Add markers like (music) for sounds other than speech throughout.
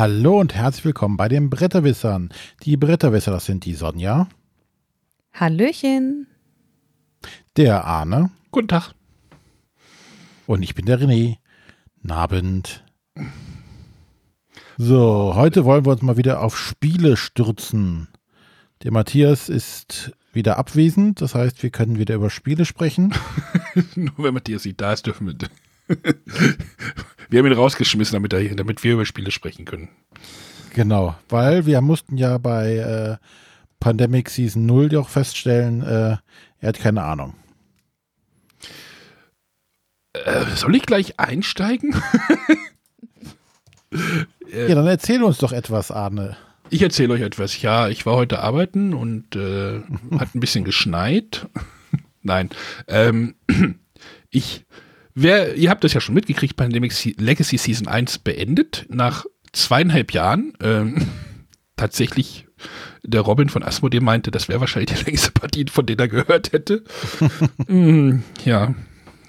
Hallo und herzlich willkommen bei den Bretterwissern. Die Bretterwisser, das sind die Sonja. Hallöchen. Der Arne. Guten Tag. Und ich bin der René. Nabend. So, heute wollen wir uns mal wieder auf Spiele stürzen. Der Matthias ist wieder abwesend, das heißt, wir können wieder über Spiele sprechen. (laughs) Nur wenn Matthias nicht da ist, dürfen wir. Wir haben ihn rausgeschmissen, damit, er, damit wir über Spiele sprechen können. Genau, weil wir mussten ja bei äh, Pandemic Season 0 auch feststellen, äh, er hat keine Ahnung. Äh, soll ich gleich einsteigen? (laughs) ja, dann erzähl uns doch etwas, Arne. Ich erzähle euch etwas. Ja, ich war heute arbeiten und äh, hat ein bisschen geschneit. (laughs) Nein. Ähm, (clears throat) ich, wer, ihr habt das ja schon mitgekriegt, Pandemic Legacy Season 1 beendet. Nach zweieinhalb Jahren. Ähm, (laughs) tatsächlich, der Robin von Asmodee meinte, das wäre wahrscheinlich die längste Partie, von der er gehört hätte. (laughs) mm, ja,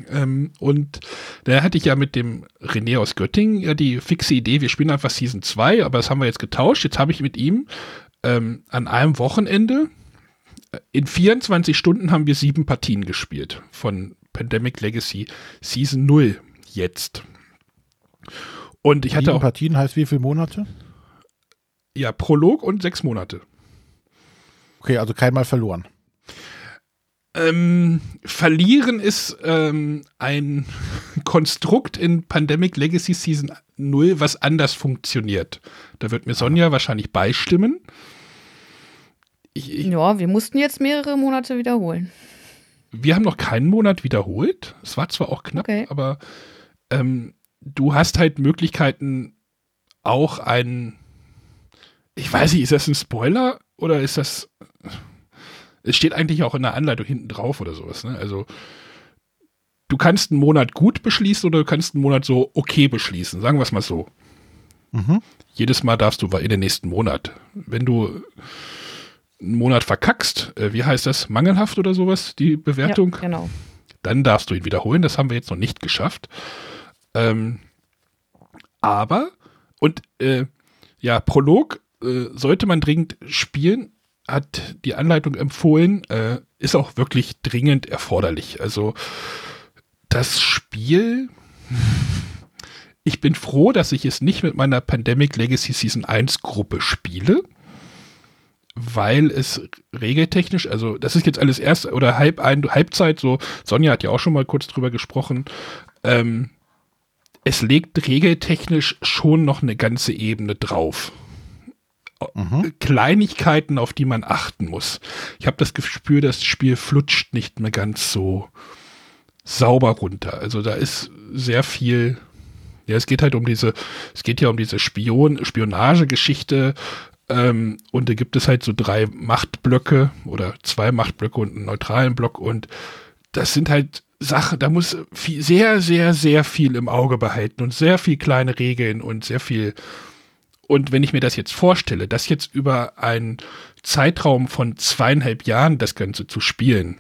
ähm, und da hatte ich ja mit dem René aus Göttingen ja die fixe Idee, wir spielen einfach Season 2, aber das haben wir jetzt getauscht. Jetzt habe ich mit ihm ähm, an einem Wochenende äh, in 24 Stunden haben wir sieben Partien gespielt von Pandemic Legacy Season 0 jetzt. Und ich hatte sieben auch. Partien heißt wie viele Monate? Ja, Prolog und sechs Monate. Okay, also keinmal verloren. Ähm, verlieren ist ähm, ein (laughs) Konstrukt in Pandemic Legacy Season 0, was anders funktioniert. Da wird mir Sonja wahrscheinlich beistimmen. Ich, ich, ja, wir mussten jetzt mehrere Monate wiederholen. Wir haben noch keinen Monat wiederholt. Es war zwar auch knapp, okay. aber ähm, du hast halt Möglichkeiten, auch ein. Ich weiß nicht, ist das ein Spoiler oder ist das. Es steht eigentlich auch in der Anleitung hinten drauf oder sowas. Ne? Also du kannst einen Monat gut beschließen oder du kannst einen Monat so okay beschließen. Sagen wir es mal so. Mhm. Jedes Mal darfst du in den nächsten Monat. Wenn du einen Monat verkackst, äh, wie heißt das, mangelhaft oder sowas, die Bewertung? Ja, genau. Dann darfst du ihn wiederholen. Das haben wir jetzt noch nicht geschafft. Ähm, aber, und äh, ja, Prolog äh, sollte man dringend spielen, hat die Anleitung empfohlen, äh, ist auch wirklich dringend erforderlich. Also das Spiel, ich bin froh, dass ich es nicht mit meiner Pandemic Legacy Season 1 Gruppe spiele, weil es regeltechnisch, also das ist jetzt alles erst oder halb ein, Halbzeit, so Sonja hat ja auch schon mal kurz drüber gesprochen, ähm, es legt regeltechnisch schon noch eine ganze Ebene drauf mhm. Kleinigkeiten, auf die man achten muss. Ich habe das Gespür, das Spiel flutscht nicht mehr ganz so sauber runter. Also da ist sehr viel. Ja, es geht halt um diese, es geht ja um diese Spion, Spionagegeschichte. Ähm, und da gibt es halt so drei Machtblöcke oder zwei Machtblöcke und einen neutralen Block. Und das sind halt Sachen, da muss viel, sehr, sehr, sehr viel im Auge behalten und sehr viel kleine Regeln und sehr viel und wenn ich mir das jetzt vorstelle, das jetzt über einen Zeitraum von zweieinhalb Jahren das Ganze zu spielen,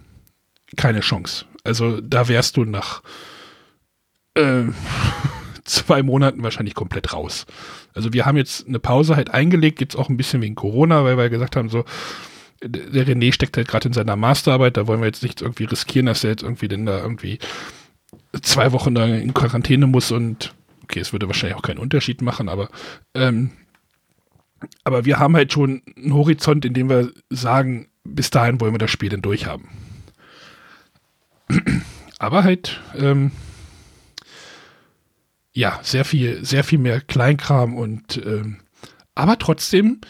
keine Chance. Also da wärst du nach äh, zwei Monaten wahrscheinlich komplett raus. Also wir haben jetzt eine Pause halt eingelegt, jetzt auch ein bisschen wegen Corona, weil wir gesagt haben, so, der René steckt halt gerade in seiner Masterarbeit, da wollen wir jetzt nicht irgendwie riskieren, dass er jetzt irgendwie denn da irgendwie zwei Wochen da in Quarantäne muss und okay, es würde wahrscheinlich auch keinen Unterschied machen, aber ähm, aber wir haben halt schon einen Horizont, in dem wir sagen, bis dahin wollen wir das Spiel dann durchhaben. Aber halt, ähm, ja, sehr viel, sehr viel mehr Kleinkram und ähm, aber trotzdem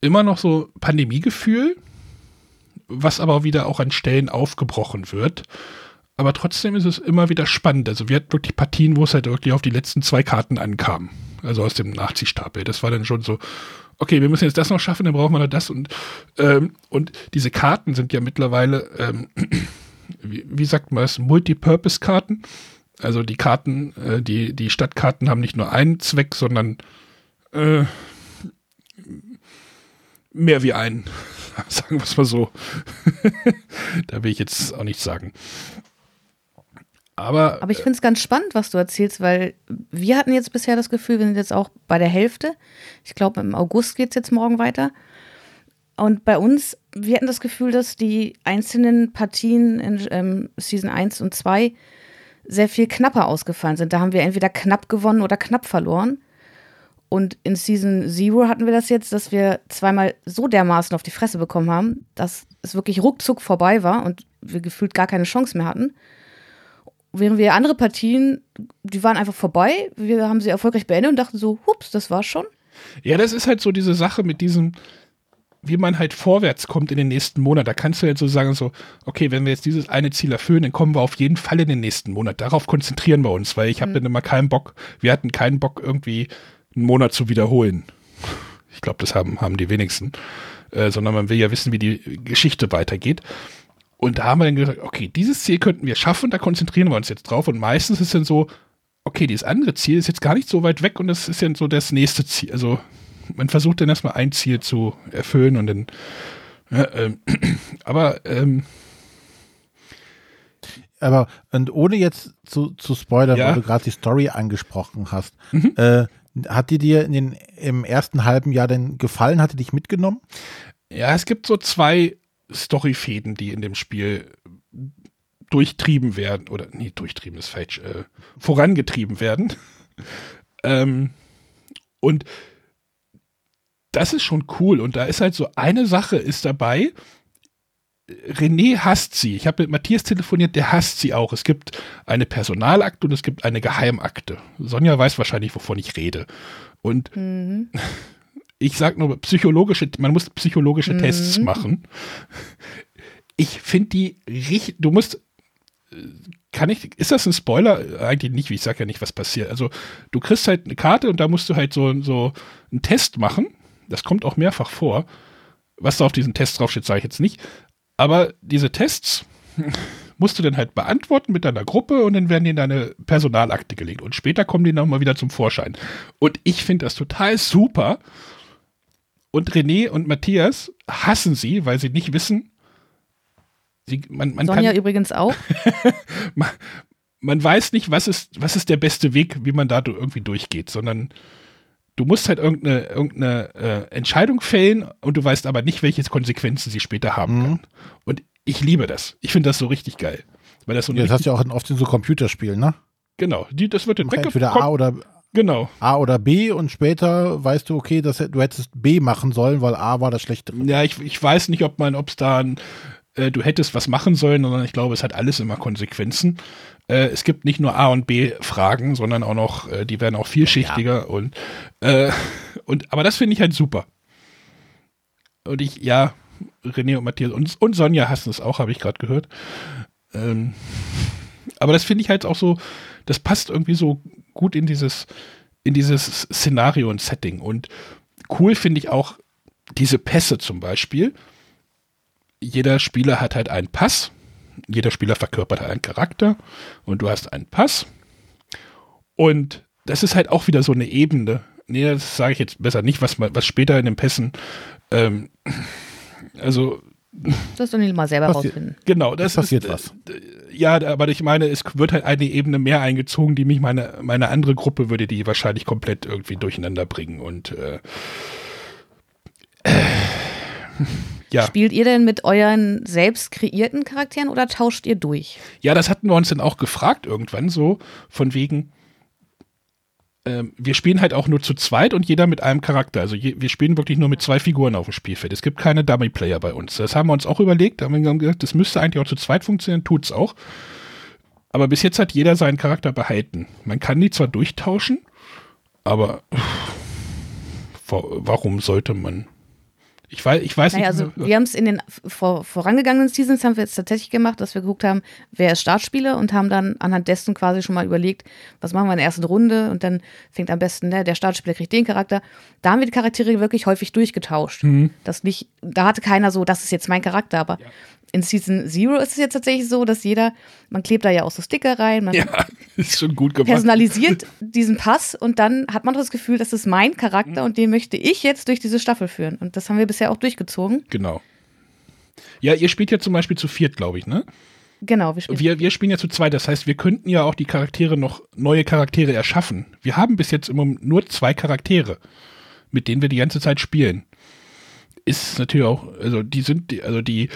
immer noch so Pandemiegefühl, was aber wieder auch an Stellen aufgebrochen wird. Aber trotzdem ist es immer wieder spannend. Also wir hatten wirklich Partien, wo es halt wirklich auf die letzten zwei Karten ankam. Also aus dem Nachziehstapel. Das war dann schon so, okay, wir müssen jetzt das noch schaffen, dann brauchen wir noch das und, ähm, und diese Karten sind ja mittlerweile, ähm, (clears throat) wie, wie, sagt man es, Multipurpose-Karten. Also die Karten, äh, die, die Stadtkarten haben nicht nur einen Zweck, sondern äh, mehr wie einen. (laughs) Sagen wir es mal so. (laughs) da will ich jetzt auch nichts sagen. Aber, Aber ich finde es ganz spannend, was du erzählst, weil wir hatten jetzt bisher das Gefühl, wir sind jetzt auch bei der Hälfte. Ich glaube, im August geht es jetzt morgen weiter. Und bei uns, wir hatten das Gefühl, dass die einzelnen Partien in ähm, Season 1 und 2 sehr viel knapper ausgefallen sind. Da haben wir entweder knapp gewonnen oder knapp verloren. Und in Season Zero hatten wir das jetzt, dass wir zweimal so dermaßen auf die Fresse bekommen haben, dass es wirklich ruckzuck vorbei war und wir gefühlt gar keine Chance mehr hatten. Während wir andere Partien, die waren einfach vorbei, wir haben sie erfolgreich beendet und dachten so, hups, das war's schon. Ja, das ist halt so diese Sache mit diesem, wie man halt vorwärts kommt in den nächsten Monat. Da kannst du halt so sagen, so, okay, wenn wir jetzt dieses eine Ziel erfüllen, dann kommen wir auf jeden Fall in den nächsten Monat. Darauf konzentrieren wir uns, weil ich habe mhm. dann immer keinen Bock, wir hatten keinen Bock irgendwie einen Monat zu wiederholen. Ich glaube, das haben, haben die wenigsten. Äh, sondern man will ja wissen, wie die Geschichte weitergeht. Und da haben wir dann gesagt, okay, dieses Ziel könnten wir schaffen, da konzentrieren wir uns jetzt drauf. Und meistens ist dann so, okay, dieses andere Ziel ist jetzt gar nicht so weit weg und das ist ja so das nächste Ziel. Also man versucht dann erstmal ein Ziel zu erfüllen und dann, ja, ähm, (clears throat) aber ähm, aber und ohne jetzt zu, zu spoilern, ja. weil du gerade die Story angesprochen hast, mhm. äh, hat die dir in den, im ersten halben Jahr denn gefallen? Hat die dich mitgenommen? Ja, es gibt so zwei Storyfäden, die in dem Spiel durchtrieben werden, oder nee, durchtrieben ist falsch, äh, vorangetrieben werden. (laughs) ähm, und das ist schon cool. Und da ist halt so eine Sache ist dabei, René hasst sie. Ich habe mit Matthias telefoniert, der hasst sie auch. Es gibt eine Personalakte und es gibt eine Geheimakte. Sonja weiß wahrscheinlich, wovon ich rede. Und mhm. (laughs) ich sage nur, psychologische, man muss psychologische mhm. Tests machen. Ich finde die richtig, du musst, kann ich, ist das ein Spoiler? Eigentlich nicht, wie ich sage ja nicht, was passiert. Also du kriegst halt eine Karte und da musst du halt so, so einen Test machen. Das kommt auch mehrfach vor. Was da auf diesen Test draufsteht, sage ich jetzt nicht. Aber diese Tests (laughs) musst du dann halt beantworten mit deiner Gruppe und dann werden die in deine Personalakte gelegt. Und später kommen die nochmal wieder zum Vorschein. Und ich finde das total super. Und René und Matthias hassen sie, weil sie nicht wissen, sie, man, man Sonja kann, übrigens auch. (laughs) man, man, weiß nicht, was ist, was ist der beste Weg, wie man da irgendwie durchgeht, sondern du musst halt irgendeine, irgendeine äh, Entscheidung fällen und du weißt aber nicht, welche Konsequenzen sie später haben mhm. kann. Und ich liebe das. Ich finde das so richtig geil. Weil das, so ja, das hast du ja auch oft in so Computerspielen, ne? Genau, die, das wird dann Entweder A oder Genau. A oder B und später weißt du, okay, das, du hättest B machen sollen, weil A war das Schlechtere. Ja, ich, ich weiß nicht, ob man, ob es da ein, äh, du hättest was machen sollen, sondern ich glaube, es hat alles immer Konsequenzen. Äh, es gibt nicht nur A und B Fragen, sondern auch noch, äh, die werden auch vielschichtiger ja. und, äh, (laughs) und aber das finde ich halt super. Und ich, ja, René und Matthias und, und Sonja hassen es auch, habe ich gerade gehört. Ähm, aber das finde ich halt auch so, das passt irgendwie so gut in dieses, in dieses Szenario und Setting. Und cool finde ich auch diese Pässe zum Beispiel. Jeder Spieler hat halt einen Pass jeder Spieler verkörpert einen Charakter und du hast einen Pass. Und das ist halt auch wieder so eine Ebene. Nee, das sage ich jetzt besser nicht, was, was später in den Pässen, ähm, also. Das du nicht mal selber rausfinden. Genau, das, das passiert ist, was. Ja, aber ich meine, es wird halt eine Ebene mehr eingezogen, die mich meine, meine andere Gruppe würde die wahrscheinlich komplett irgendwie durcheinander bringen und äh, äh, ja. Spielt ihr denn mit euren selbst kreierten Charakteren oder tauscht ihr durch? Ja, das hatten wir uns dann auch gefragt irgendwann so, von wegen, ähm, wir spielen halt auch nur zu zweit und jeder mit einem Charakter. Also je, wir spielen wirklich nur mit zwei Figuren auf dem Spielfeld. Es gibt keine Dummy-Player bei uns. Das haben wir uns auch überlegt. Da haben wir gesagt, das müsste eigentlich auch zu zweit funktionieren, tut es auch. Aber bis jetzt hat jeder seinen Charakter behalten. Man kann die zwar durchtauschen, aber warum sollte man? Ich weiß, ich weiß naja, nicht. Also wir haben es in den vor, vorangegangenen Seasons haben wir jetzt tatsächlich gemacht, dass wir geguckt haben, wer ist Startspieler und haben dann anhand dessen quasi schon mal überlegt, was machen wir in der ersten Runde und dann fängt am besten, ne, der Startspieler kriegt den Charakter. Da haben wir die Charaktere wirklich häufig durchgetauscht. Mhm. Das nicht, da hatte keiner so, das ist jetzt mein Charakter, aber ja in Season Zero ist es jetzt tatsächlich so, dass jeder, man klebt da ja auch so Sticker rein, man ja, (laughs) ist schon gut gemacht. personalisiert diesen Pass und dann hat man das Gefühl, das ist mein Charakter mhm. und den möchte ich jetzt durch diese Staffel führen. Und das haben wir bisher auch durchgezogen. Genau. Ja, ihr spielt ja zum Beispiel zu viert, glaube ich, ne? Genau, wir spielen. Wir, wir spielen ja zu zweit, das heißt, wir könnten ja auch die Charaktere noch, neue Charaktere erschaffen. Wir haben bis jetzt immer nur zwei Charaktere, mit denen wir die ganze Zeit spielen. Ist natürlich auch, also die sind, also die,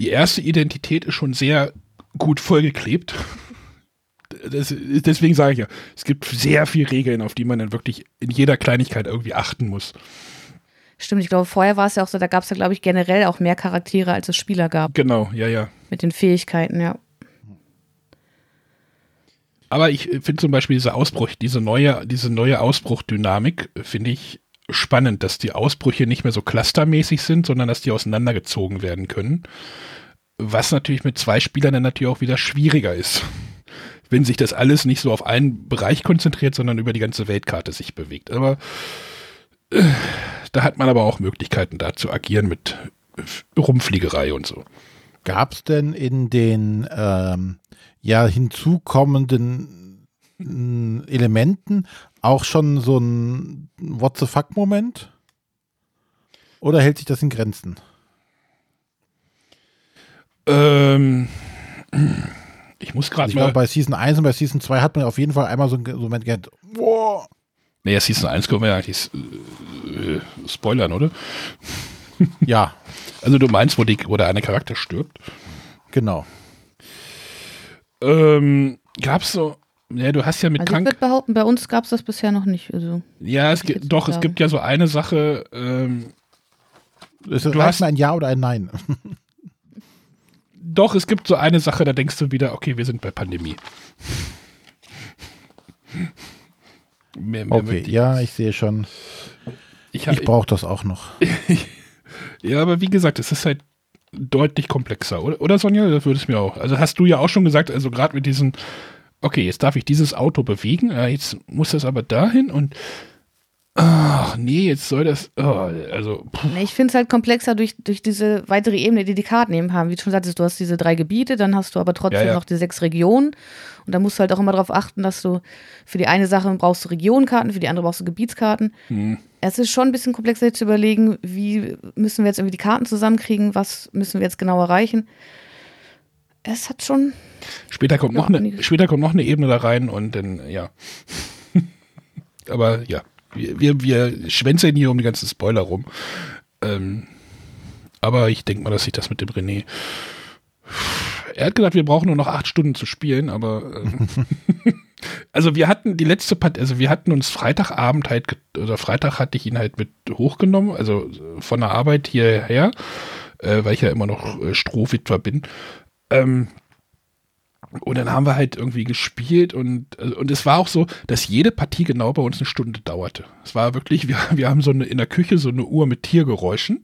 die erste Identität ist schon sehr gut vollgeklebt. Das, deswegen sage ich ja, es gibt sehr viele Regeln, auf die man dann wirklich in jeder Kleinigkeit irgendwie achten muss. Stimmt, ich glaube, vorher war es ja auch so, da gab es ja, glaube ich, generell auch mehr Charaktere, als es Spieler gab. Genau, ja, ja. Mit den Fähigkeiten, ja. Aber ich finde zum Beispiel diese Ausbruch, diese neue, diese neue Ausbruchdynamik, finde ich spannend, dass die Ausbrüche nicht mehr so clustermäßig sind, sondern dass die auseinandergezogen werden können. Was natürlich mit zwei Spielern dann natürlich auch wieder schwieriger ist. Wenn sich das alles nicht so auf einen Bereich konzentriert, sondern über die ganze Weltkarte sich bewegt. Aber äh, da hat man aber auch Möglichkeiten, da zu agieren mit Rumfliegerei und so. Gab es denn in den ähm, ja hinzukommenden Elementen auch schon so ein What the fuck-Moment? Oder hält sich das in Grenzen? Ähm, ich muss gerade also mal. Glaube, bei Season 1 und bei Season 2 hat man auf jeden Fall einmal so einen Moment gehabt. Wow. Naja, Season 1 können wir ja eigentlich äh, spoilern, oder? Ja. (laughs) Also du meinst, wo, die, wo der eine Charakter stirbt? Genau. Ähm, gab's so. Ja, du hast ja mit also krank. Ich würde behaupten, bei uns gab es das bisher noch nicht. Also, ja, es gibt doch, es gibt ja so eine Sache. Ähm, ist das du hast ein Ja oder ein Nein? (laughs) doch, es gibt so eine Sache, da denkst du wieder, okay, wir sind bei Pandemie. (laughs) Mehr, mehr okay, ja, ich sehe schon. Ich, ich brauche das auch noch. (laughs) ja, aber wie gesagt, es ist halt deutlich komplexer, oder, oder Sonja? Das würde es mir auch. Also hast du ja auch schon gesagt, also gerade mit diesen, okay, jetzt darf ich dieses Auto bewegen, jetzt muss das aber dahin und Ach nee, jetzt soll das. Oh, also. Nee, ich finde es halt komplexer durch, durch diese weitere Ebene, die die Karten eben haben. Wie du schon sagtest, du hast diese drei Gebiete, dann hast du aber trotzdem ja, ja. noch die sechs Regionen. Und da musst du halt auch immer darauf achten, dass du für die eine Sache brauchst du Regionkarten, für die andere brauchst du Gebietskarten. Hm. Es ist schon ein bisschen komplexer zu überlegen, wie müssen wir jetzt irgendwie die Karten zusammenkriegen, was müssen wir jetzt genau erreichen. Es hat schon. Später kommt, noch eine, später kommt noch eine Ebene da rein und dann, ja. (laughs) aber ja wir, wir schwänzeln hier um die ganzen Spoiler rum. Ähm, aber ich denke mal, dass sich das mit dem René. Er hat gesagt, wir brauchen nur noch acht Stunden zu spielen, aber äh, (laughs) also wir hatten die letzte Part, also wir hatten uns Freitagabend halt, oder Freitag hatte ich ihn halt mit hochgenommen, also von der Arbeit hierher, äh, weil ich ja immer noch äh, Strohwitwer bin. Ähm, und dann haben wir halt irgendwie gespielt und, also, und es war auch so, dass jede Partie genau bei uns eine Stunde dauerte. Es war wirklich, wir, (laughs) wir haben so eine, in der Küche so eine Uhr mit Tiergeräuschen.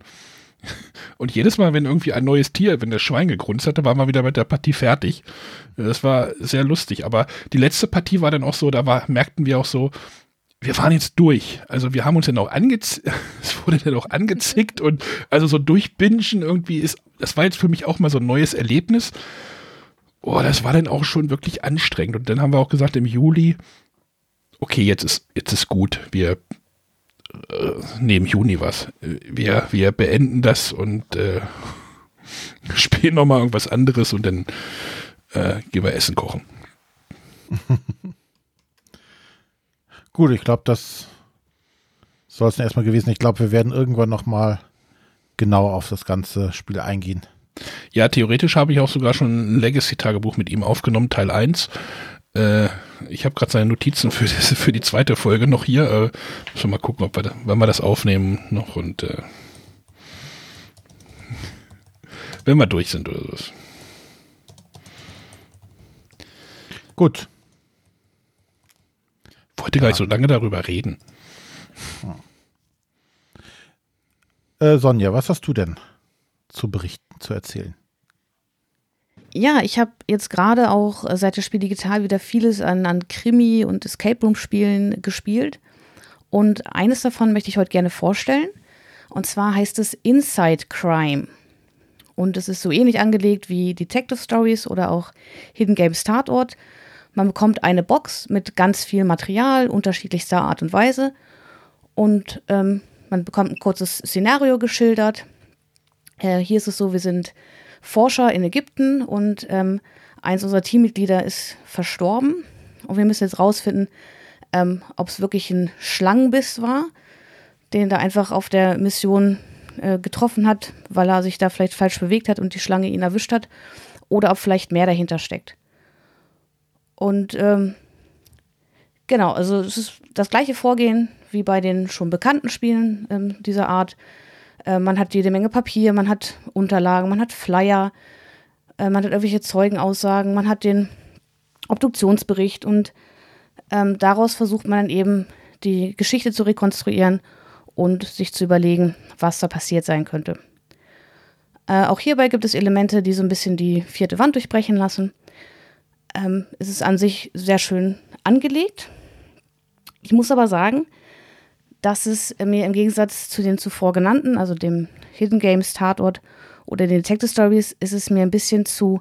(laughs) Und jedes Mal, wenn irgendwie ein neues Tier, wenn der Schwein gegrunzt hatte, waren wir wieder mit der Partie fertig. Das war sehr lustig. Aber die letzte Partie war dann auch so, da war, merkten wir auch so, wir fahren jetzt durch. Also wir haben uns dann auch angezickt, (laughs) es wurde dann auch angezickt und also so durchbingen irgendwie ist, das war jetzt für mich auch mal so ein neues Erlebnis oh, das war dann auch schon wirklich anstrengend. Und dann haben wir auch gesagt im Juli, okay, jetzt ist, jetzt ist gut, wir äh, nehmen Juni was. Wir, wir beenden das und äh, (laughs) spielen nochmal irgendwas anderes und dann äh, gehen wir Essen kochen. (laughs) Gut, ich glaube, das soll es erstmal gewesen. Ich glaube, wir werden irgendwann nochmal genauer auf das ganze Spiel eingehen. Ja, theoretisch habe ich auch sogar schon ein Legacy-Tagebuch mit ihm aufgenommen, Teil 1. Äh, ich habe gerade seine Notizen für, für die zweite Folge noch hier. Äh, müssen wir mal gucken, ob wir da, wann wir das aufnehmen noch und äh, wenn wir durch sind oder so. Gut. Wollte ja. gar nicht so lange darüber reden. Äh, Sonja, was hast du denn zu berichten? zu erzählen. Ja, ich habe jetzt gerade auch seit das Spiel digital wieder vieles an, an Krimi- und Escape Room-Spielen gespielt. Und eines davon möchte ich heute gerne vorstellen. Und zwar heißt es Inside Crime. Und es ist so ähnlich angelegt wie Detective Stories oder auch Hidden Games Tatort. Man bekommt eine Box mit ganz viel Material unterschiedlichster Art und Weise. Und ähm, man bekommt ein kurzes Szenario geschildert. Äh, hier ist es so, wir sind Forscher in Ägypten und ähm, eins unserer Teammitglieder ist verstorben. Und wir müssen jetzt rausfinden, ähm, ob es wirklich ein Schlangenbiss war, den da einfach auf der Mission äh, getroffen hat, weil er sich da vielleicht falsch bewegt hat und die Schlange ihn erwischt hat, oder ob vielleicht mehr dahinter steckt. Und ähm, genau, also es ist das gleiche Vorgehen wie bei den schon bekannten Spielen ähm, dieser Art. Äh, man hat jede Menge Papier, man hat Unterlagen, man hat Flyer, äh, man hat irgendwelche Zeugenaussagen, man hat den Obduktionsbericht und ähm, daraus versucht man dann eben die Geschichte zu rekonstruieren und sich zu überlegen, was da passiert sein könnte. Äh, auch hierbei gibt es Elemente, die so ein bisschen die vierte Wand durchbrechen lassen. Ähm, es ist an sich sehr schön angelegt. Ich muss aber sagen, dass es mir im Gegensatz zu den zuvor genannten, also dem Hidden Games Tatort oder den Detective Stories, ist es mir ein bisschen zu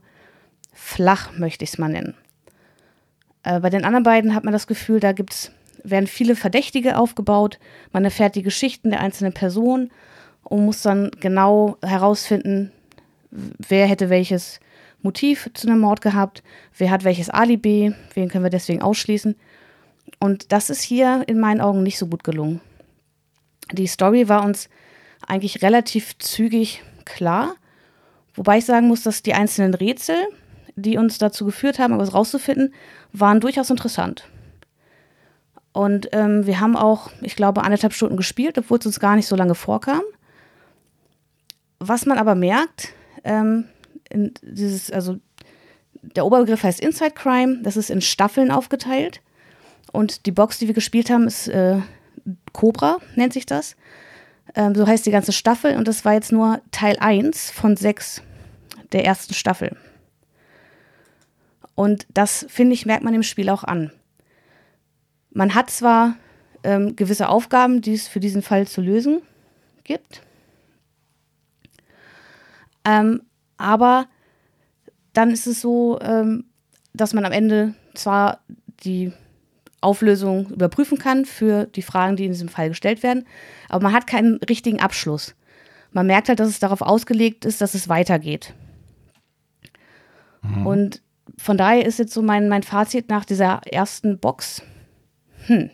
flach, möchte ich es mal nennen. Äh, bei den anderen beiden hat man das Gefühl, da gibt's, werden viele Verdächtige aufgebaut. Man erfährt die Geschichten der einzelnen Personen und muss dann genau herausfinden, wer hätte welches Motiv zu einem Mord gehabt, wer hat welches Alibi, wen können wir deswegen ausschließen. Und das ist hier in meinen Augen nicht so gut gelungen. Die Story war uns eigentlich relativ zügig klar, wobei ich sagen muss, dass die einzelnen Rätsel, die uns dazu geführt haben, etwas rauszufinden, waren durchaus interessant. Und ähm, wir haben auch, ich glaube, anderthalb Stunden gespielt, obwohl es uns gar nicht so lange vorkam. Was man aber merkt, ähm, dieses, also der Oberbegriff heißt Inside Crime, das ist in Staffeln aufgeteilt. Und die Box, die wir gespielt haben, ist äh, Cobra, nennt sich das. Ähm, so heißt die ganze Staffel und das war jetzt nur Teil 1 von 6 der ersten Staffel. Und das, finde ich, merkt man im Spiel auch an. Man hat zwar ähm, gewisse Aufgaben, die es für diesen Fall zu lösen gibt, ähm, aber dann ist es so, ähm, dass man am Ende zwar die Auflösung überprüfen kann für die Fragen, die in diesem Fall gestellt werden, aber man hat keinen richtigen Abschluss. Man merkt halt, dass es darauf ausgelegt ist, dass es weitergeht. Mhm. Und von daher ist jetzt so mein, mein Fazit nach dieser ersten Box. Hm,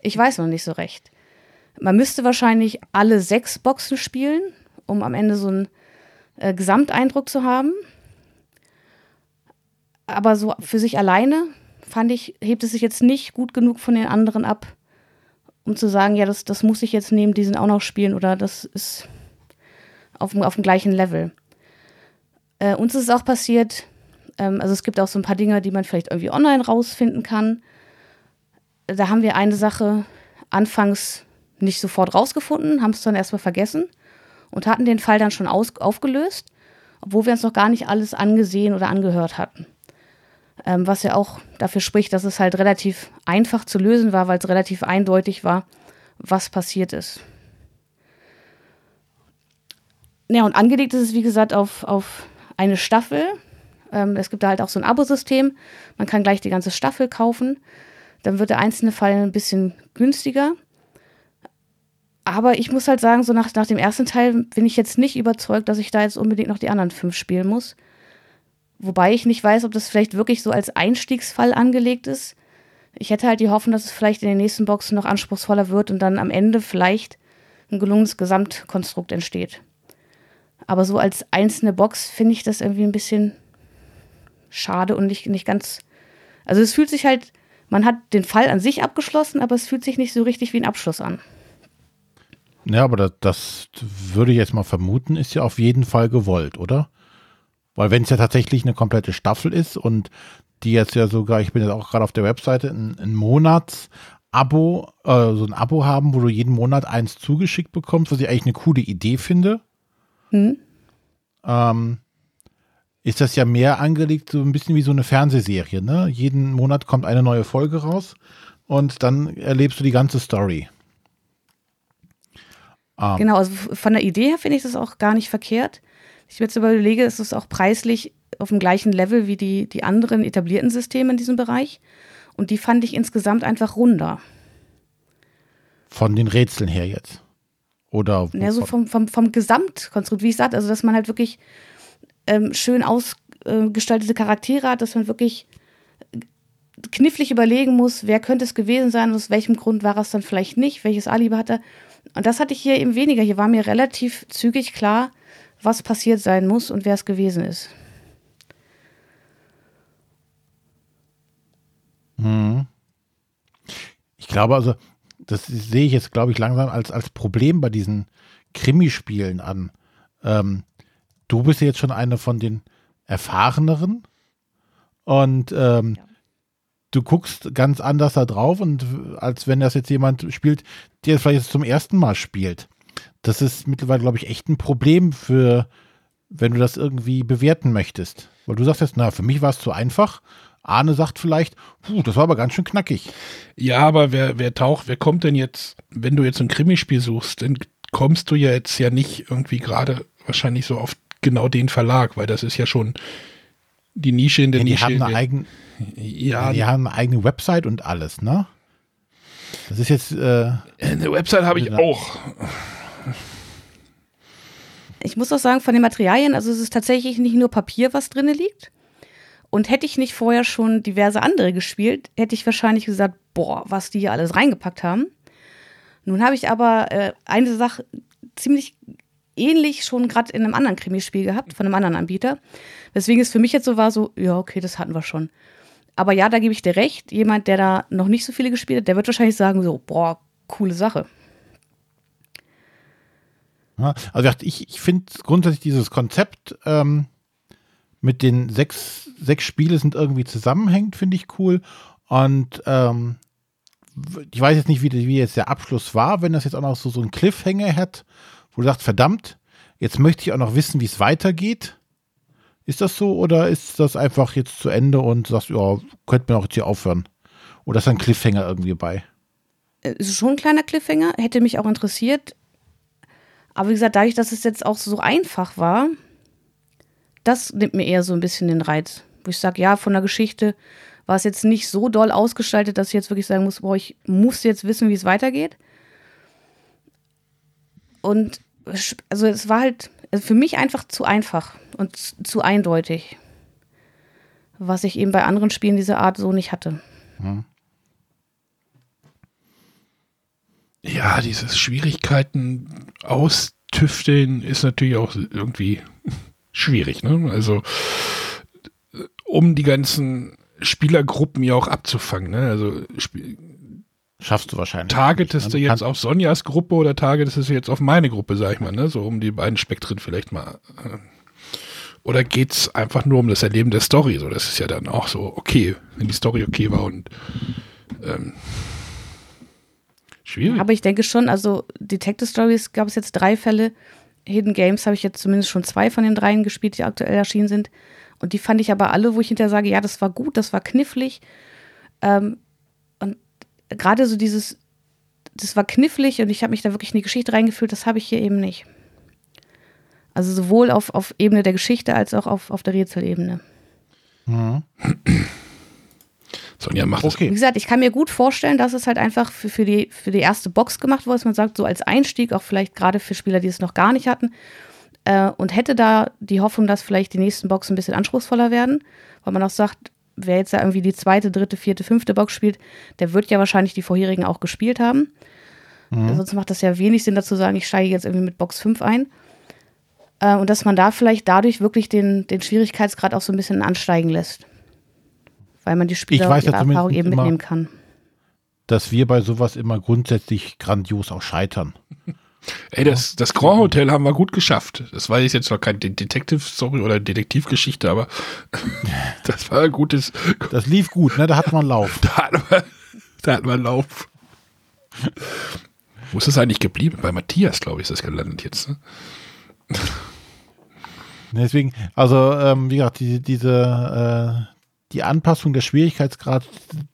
ich weiß noch nicht so recht. Man müsste wahrscheinlich alle sechs Boxen spielen, um am Ende so einen äh, Gesamteindruck zu haben. Aber so für sich alleine fand ich, hebt es sich jetzt nicht gut genug von den anderen ab, um zu sagen, ja, das, das muss ich jetzt neben diesen auch noch spielen oder das ist auf, auf dem gleichen Level. Äh, uns ist es auch passiert, ähm, also es gibt auch so ein paar Dinge, die man vielleicht irgendwie online rausfinden kann. Da haben wir eine Sache anfangs nicht sofort rausgefunden, haben es dann erstmal vergessen und hatten den Fall dann schon aus, aufgelöst, obwohl wir uns noch gar nicht alles angesehen oder angehört hatten. Ähm, was ja auch dafür spricht, dass es halt relativ einfach zu lösen war, weil es relativ eindeutig war, was passiert ist. Ja, und angelegt ist es, wie gesagt, auf, auf eine Staffel. Ähm, es gibt da halt auch so ein Abosystem. Man kann gleich die ganze Staffel kaufen. Dann wird der einzelne Fall ein bisschen günstiger. Aber ich muss halt sagen, so nach, nach dem ersten Teil bin ich jetzt nicht überzeugt, dass ich da jetzt unbedingt noch die anderen fünf spielen muss. Wobei ich nicht weiß, ob das vielleicht wirklich so als Einstiegsfall angelegt ist. Ich hätte halt die Hoffnung, dass es vielleicht in den nächsten Boxen noch anspruchsvoller wird und dann am Ende vielleicht ein gelungenes Gesamtkonstrukt entsteht. Aber so als einzelne Box finde ich das irgendwie ein bisschen schade und nicht, nicht ganz. Also es fühlt sich halt, man hat den Fall an sich abgeschlossen, aber es fühlt sich nicht so richtig wie ein Abschluss an. Ja, aber das, das würde ich jetzt mal vermuten, ist ja auf jeden Fall gewollt, oder? Weil wenn es ja tatsächlich eine komplette Staffel ist und die jetzt ja sogar, ich bin jetzt auch gerade auf der Webseite, ein, ein Monats-Abo, äh, so ein Abo haben, wo du jeden Monat eins zugeschickt bekommst, was ich eigentlich eine coole Idee finde. Hm. Ähm, ist das ja mehr angelegt, so ein bisschen wie so eine Fernsehserie. Ne? Jeden Monat kommt eine neue Folge raus und dann erlebst du die ganze Story. Ähm. Genau, also von der Idee her finde ich das auch gar nicht verkehrt. Ich mir jetzt überlege, ist es auch preislich auf dem gleichen Level wie die, die anderen etablierten Systeme in diesem Bereich. Und die fand ich insgesamt einfach runder. Von den Rätseln her jetzt? Oder? Ja, so vom, vom, vom Gesamtkonstrukt, wie ich sagte, also dass man halt wirklich ähm, schön ausgestaltete Charaktere hat, dass man wirklich knifflig überlegen muss, wer könnte es gewesen sein, aus welchem Grund war es dann vielleicht nicht, welches Alibi hat er. Und das hatte ich hier eben weniger. Hier war mir relativ zügig klar, was passiert sein muss und wer es gewesen ist. Hm. Ich glaube also, das sehe ich jetzt, glaube ich, langsam als, als Problem bei diesen Krimispielen an. Ähm, du bist jetzt schon eine von den erfahreneren und ähm, ja. du guckst ganz anders da drauf und als wenn das jetzt jemand spielt, der es vielleicht zum ersten Mal spielt. Das ist mittlerweile, glaube ich, echt ein Problem für, wenn du das irgendwie bewerten möchtest. Weil du sagst jetzt, na, für mich war es zu einfach Arne sagt vielleicht, puh, das war aber ganz schön knackig. Ja, aber wer, wer taucht, wer kommt denn jetzt, wenn du jetzt ein Krimispiel suchst, dann kommst du ja jetzt ja nicht irgendwie gerade wahrscheinlich so auf genau den Verlag, weil das ist ja schon die Nische in der ja, die Nische. Haben eine eigen, ja, die haben eine eigene Website und alles, ne? Das ist jetzt. Äh, eine Website habe ich auch. Ich muss auch sagen, von den Materialien, also es ist tatsächlich nicht nur Papier, was drin liegt, und hätte ich nicht vorher schon diverse andere gespielt, hätte ich wahrscheinlich gesagt, boah, was die hier alles reingepackt haben. Nun habe ich aber äh, eine Sache ziemlich ähnlich schon gerade in einem anderen Krimispiel gehabt, von einem anderen Anbieter. Weswegen es für mich jetzt so war, so, ja, okay, das hatten wir schon. Aber ja, da gebe ich dir recht, jemand, der da noch nicht so viele gespielt hat, der wird wahrscheinlich sagen, so, boah, coole Sache. Also ich, ich finde grundsätzlich dieses Konzept ähm, mit den sechs, sechs Spiele sind irgendwie zusammenhängt, finde ich cool. Und ähm, ich weiß jetzt nicht, wie, wie jetzt der Abschluss war, wenn das jetzt auch noch so, so einen Cliffhanger hat, wo du sagst, verdammt, jetzt möchte ich auch noch wissen, wie es weitergeht. Ist das so oder ist das einfach jetzt zu Ende und sagst, ja, könnte man auch jetzt hier aufhören? Oder ist da ein Cliffhanger irgendwie bei? Äh, ist schon ein kleiner Cliffhanger, hätte mich auch interessiert. Aber wie gesagt, dadurch, dass es jetzt auch so einfach war, das nimmt mir eher so ein bisschen den Reiz. Wo ich sage, ja, von der Geschichte war es jetzt nicht so doll ausgestaltet, dass ich jetzt wirklich sagen muss, boah, ich muss jetzt wissen, wie es weitergeht. Und also es war halt also für mich einfach zu einfach und zu eindeutig, was ich eben bei anderen Spielen dieser Art so nicht hatte. Hm. Ja, dieses Schwierigkeiten austüfteln ist natürlich auch irgendwie schwierig. Ne? Also um die ganzen Spielergruppen ja auch abzufangen. Ne? Also Schaffst du wahrscheinlich. Targetest ne? du jetzt auf Sonjas Gruppe oder targetest du jetzt auf meine Gruppe, sag ich mal, ne? So um die beiden Spektren vielleicht mal. Äh, oder geht's einfach nur um das Erleben der Story? So, das ist ja dann auch so okay, wenn die Story okay war und ähm, schwierig. Aber ich denke schon, also Detective Stories gab es jetzt drei Fälle, Hidden Games habe ich jetzt zumindest schon zwei von den dreien gespielt, die aktuell erschienen sind. Und die fand ich aber alle, wo ich hinterher sage, ja, das war gut, das war knifflig. Ähm, und gerade so dieses, das war knifflig und ich habe mich da wirklich in die Geschichte reingefühlt, das habe ich hier eben nicht. Also sowohl auf, auf Ebene der Geschichte als auch auf, auf der Rätselebene. Mhm. Sonja macht okay. Wie gesagt, ich kann mir gut vorstellen, dass es halt einfach für, für, die, für die erste Box gemacht wurde, dass man sagt, so als Einstieg, auch vielleicht gerade für Spieler, die es noch gar nicht hatten. Äh, und hätte da die Hoffnung, dass vielleicht die nächsten Boxen ein bisschen anspruchsvoller werden, weil man auch sagt, wer jetzt da irgendwie die zweite, dritte, vierte, fünfte Box spielt, der wird ja wahrscheinlich die vorherigen auch gespielt haben. Mhm. Sonst macht das ja wenig Sinn dazu sagen, ich steige jetzt irgendwie mit Box 5 ein. Äh, und dass man da vielleicht dadurch wirklich den, den Schwierigkeitsgrad auch so ein bisschen ansteigen lässt weil man die Spieler ich weiß ihre Erfahrung eben mitnehmen kann. Dass wir bei sowas immer grundsätzlich grandios auch scheitern. (laughs) Ey, das, das Grand Hotel haben wir gut geschafft. Das war jetzt noch keine Detective-Story oder Detektivgeschichte, aber (laughs) das war ein gutes. (laughs) Das lief gut, ne? Da hat man Lauf. da, hat man, da hat man Lauf. Wo ist das eigentlich geblieben? Bei Matthias, glaube ich, ist das gelandet jetzt. Ne? Deswegen, also, ähm, wie gesagt, die, diese, äh, die Anpassung der Schwierigkeitsgrad,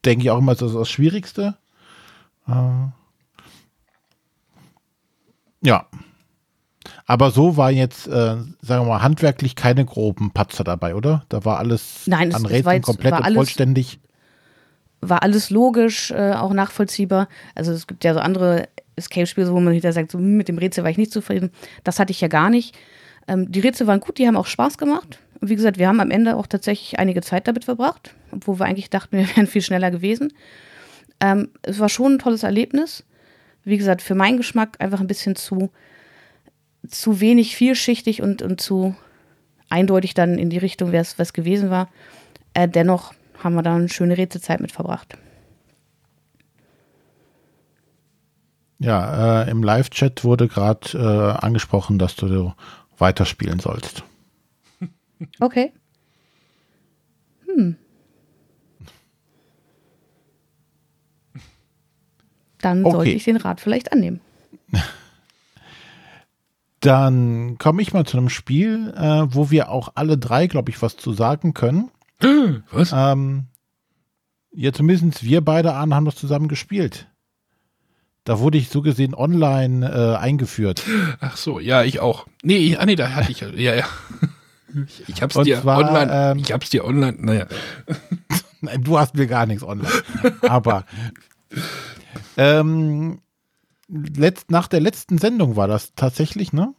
denke ich auch immer, ist das, das Schwierigste. Äh, ja. Aber so war jetzt, äh, sagen wir mal, handwerklich keine groben Patzer dabei, oder? Da war alles Nein, an Rätseln komplett und alles, vollständig. War alles logisch, äh, auch nachvollziehbar. Also es gibt ja so andere Escape-Spiele, wo man hinterher sagt, so, mit dem Rätsel war ich nicht zufrieden. Das hatte ich ja gar nicht. Ähm, die Rätsel waren gut, die haben auch Spaß gemacht. Und wie gesagt, wir haben am Ende auch tatsächlich einige Zeit damit verbracht, obwohl wir eigentlich dachten, wir (laughs) wären viel schneller gewesen. Ähm, es war schon ein tolles Erlebnis. Wie gesagt, für meinen Geschmack einfach ein bisschen zu, zu wenig vielschichtig und, und zu eindeutig dann in die Richtung, wer es gewesen war. Äh, dennoch haben wir da eine schöne Rätselzeit mit verbracht. Ja, äh, im Live-Chat wurde gerade äh, angesprochen, dass du weiterspielen sollst. Okay. Hm. Dann okay. sollte ich den Rat vielleicht annehmen. (laughs) Dann komme ich mal zu einem Spiel, äh, wo wir auch alle drei, glaube ich, was zu sagen können. (gasps) Was? Ähm, ja, zumindest wir beide Ahnen haben das zusammen gespielt. Da wurde ich so gesehen online äh, eingeführt. Ach so, ja, ich auch. Nee, ich, ah, nee, da hatte ich ja, ja. (laughs) Ich, ich hab's Und dir zwar, online, ähm, ich hab's dir online, naja. (laughs) Nein, du hast mir gar nichts online. Aber ähm, letzt, nach der letzten Sendung war das tatsächlich, ne?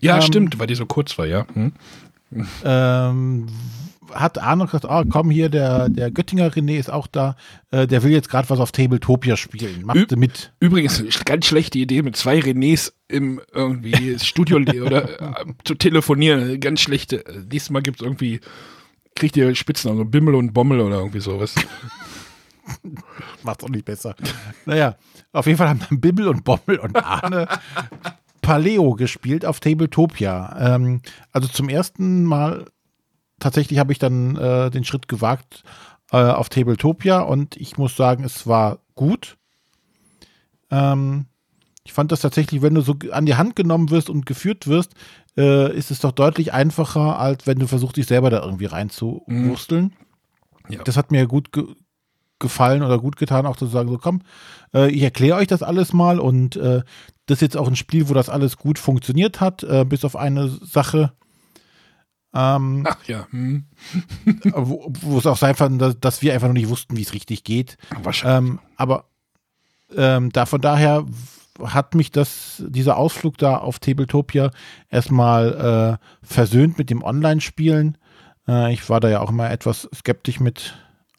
Ja, Ähm, stimmt, weil die so kurz war, ja. Hm? Ähm, hat Arno gesagt, ah, komm hier, der, der Göttinger René ist auch da, äh, der will jetzt gerade was auf Tabletopia spielen. Machst Ü- mit? Übrigens, ganz schlechte Idee, mit zwei Renés im irgendwie (laughs) Studio oder äh, zu telefonieren. Ganz schlechte. Nächstes Mal gibt's irgendwie, kriegt ihr Spitznamen, Bimmel und Bommel oder irgendwie sowas. (laughs) Macht's auch nicht besser. naja, auf jeden Fall haben dann Bibbel und Bommel und Arne Paleo gespielt auf Tabletopia. Ähm, also zum ersten Mal tatsächlich habe ich dann äh, den Schritt gewagt äh, auf Tabletopia und ich muss sagen, es war gut. Ähm, ich fand das tatsächlich, wenn du so an die Hand genommen wirst und geführt wirst, äh, ist es doch deutlich einfacher, als wenn du versuchst, dich selber da irgendwie reinzuwursteln. Ja. Das hat mir gut ge gefallen oder gut getan, auch zu sagen, so komm, äh, ich erkläre euch das alles mal und äh, das ist jetzt auch ein Spiel, wo das alles gut funktioniert hat, äh, bis auf eine Sache. Ähm, Ach ja, hm. (laughs) wo, es auch sein kann, dass, dass wir einfach noch nicht wussten, wie es richtig geht. wahrscheinlich. Ähm, aber ähm, da von daher hat mich das, dieser Ausflug da auf Tabletopia erstmal äh, versöhnt mit dem Online-Spielen. Äh, ich war da ja auch immer etwas skeptisch mit,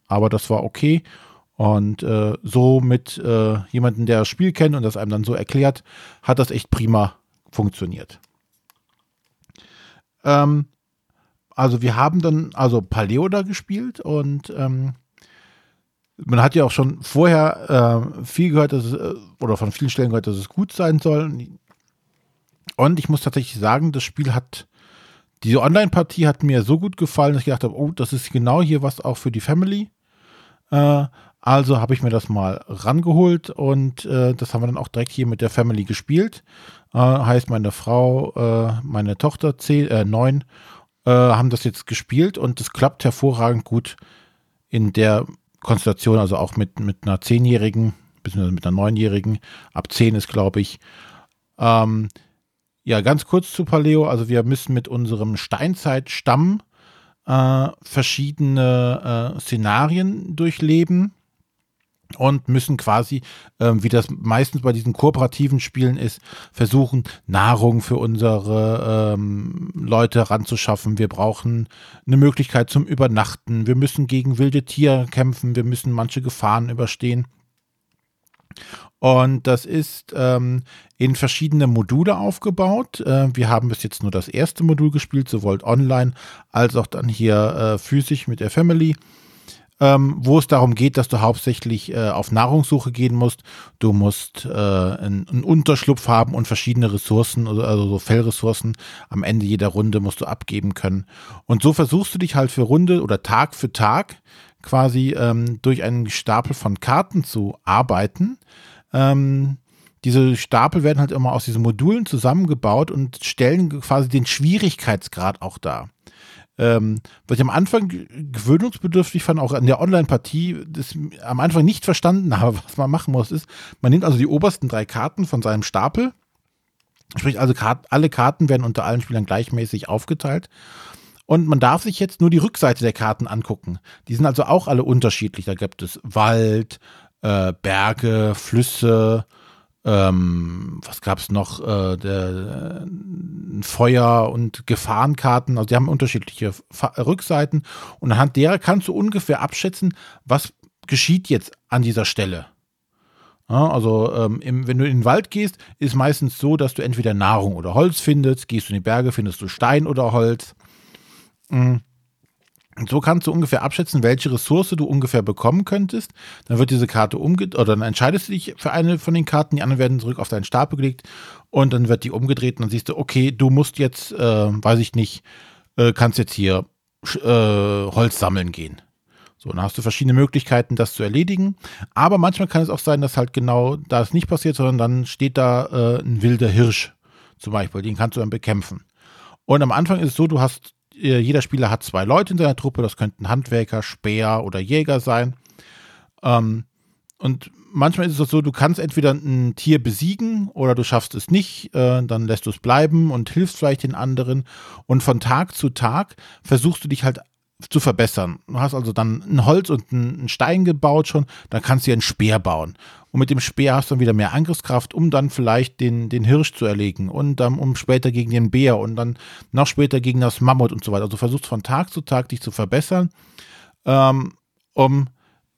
aber das war okay. Und äh, so mit äh, jemandem, der das Spiel kennt und das einem dann so erklärt, hat das echt prima funktioniert. Ähm, also wir haben dann also Paleo da gespielt und ähm, man hat ja auch schon vorher äh, viel gehört, dass es, äh, oder von vielen Stellen gehört, dass es gut sein soll. Und ich muss tatsächlich sagen, das Spiel hat, diese Online-Partie hat mir so gut gefallen, dass ich gedacht habe, oh, das ist genau hier was auch für die Family. Äh, also habe ich mir das mal rangeholt und äh, das haben wir dann auch direkt hier mit der Family gespielt. Äh, heißt, meine Frau, äh, meine Tochter, zehn, äh, neun, äh, haben das jetzt gespielt und es klappt hervorragend gut in der Konstellation, also auch mit, mit einer Zehnjährigen, beziehungsweise mit einer Neunjährigen. Ab zehn ist, glaube ich. Ähm, ja, ganz kurz zu Paleo. Also wir müssen mit unserem Steinzeitstamm äh, verschiedene äh, Szenarien durchleben und müssen quasi, ähm, wie das meistens bei diesen kooperativen Spielen ist, versuchen, Nahrung für unsere ähm, Leute ranzuschaffen. Wir brauchen eine Möglichkeit zum Übernachten. Wir müssen gegen wilde Tiere kämpfen. Wir müssen manche Gefahren überstehen. Und das ist ähm, in verschiedene Module aufgebaut. Äh, wir haben bis jetzt nur das erste Modul gespielt, sowohl online als auch dann hier äh, physisch mit der Family ähm, wo es darum geht, dass du hauptsächlich äh, auf Nahrungssuche gehen musst. Du musst äh, einen, einen Unterschlupf haben und verschiedene Ressourcen, also, also so Fellressourcen am Ende jeder Runde musst du abgeben können. Und so versuchst du dich halt für Runde oder Tag für Tag quasi ähm, durch einen Stapel von Karten zu arbeiten. Ähm, diese Stapel werden halt immer aus diesen Modulen zusammengebaut und stellen quasi den Schwierigkeitsgrad auch dar. Ähm, was ich am Anfang gewöhnungsbedürftig fand, auch an der Online-Partie, das am Anfang nicht verstanden habe, (laughs) was man machen muss, ist, man nimmt also die obersten drei Karten von seinem Stapel, sprich also Kart alle Karten werden unter allen Spielern gleichmäßig aufgeteilt und man darf sich jetzt nur die Rückseite der Karten angucken. Die sind also auch alle unterschiedlich. Da gibt es Wald, äh, Berge, Flüsse, ähm, was gab es noch, äh, der, äh, Feuer- und Gefahrenkarten, also die haben unterschiedliche Fa Rückseiten und anhand derer kannst du ungefähr abschätzen, was geschieht jetzt an dieser Stelle. Ja, also ähm, im, wenn du in den Wald gehst, ist meistens so, dass du entweder Nahrung oder Holz findest, gehst du in die Berge, findest du Stein oder Holz. Mhm. Und so kannst du ungefähr abschätzen, welche Ressource du ungefähr bekommen könntest. Dann wird diese Karte umgedreht, oder dann entscheidest du dich für eine von den Karten, die anderen werden zurück auf deinen Stapel gelegt und dann wird die umgedreht und dann siehst du, okay, du musst jetzt, äh, weiß ich nicht, äh, kannst jetzt hier äh, Holz sammeln gehen. So, dann hast du verschiedene Möglichkeiten, das zu erledigen. Aber manchmal kann es auch sein, dass halt genau das nicht passiert, sondern dann steht da äh, ein wilder Hirsch zum Beispiel. Den kannst du dann bekämpfen. Und am Anfang ist es so, du hast jeder Spieler hat zwei Leute in seiner Truppe, das könnten Handwerker, Speer oder Jäger sein. Ähm, und manchmal ist es so, du kannst entweder ein Tier besiegen oder du schaffst es nicht, äh, dann lässt du es bleiben und hilfst vielleicht den anderen. Und von Tag zu Tag versuchst du dich halt zu verbessern. Du hast also dann ein Holz und einen Stein gebaut schon, dann kannst du dir einen Speer bauen. Und mit dem Speer hast du dann wieder mehr Angriffskraft, um dann vielleicht den, den Hirsch zu erlegen und dann um später gegen den Bär und dann noch später gegen das Mammut und so weiter. Also versuchst von Tag zu Tag dich zu verbessern, ähm, um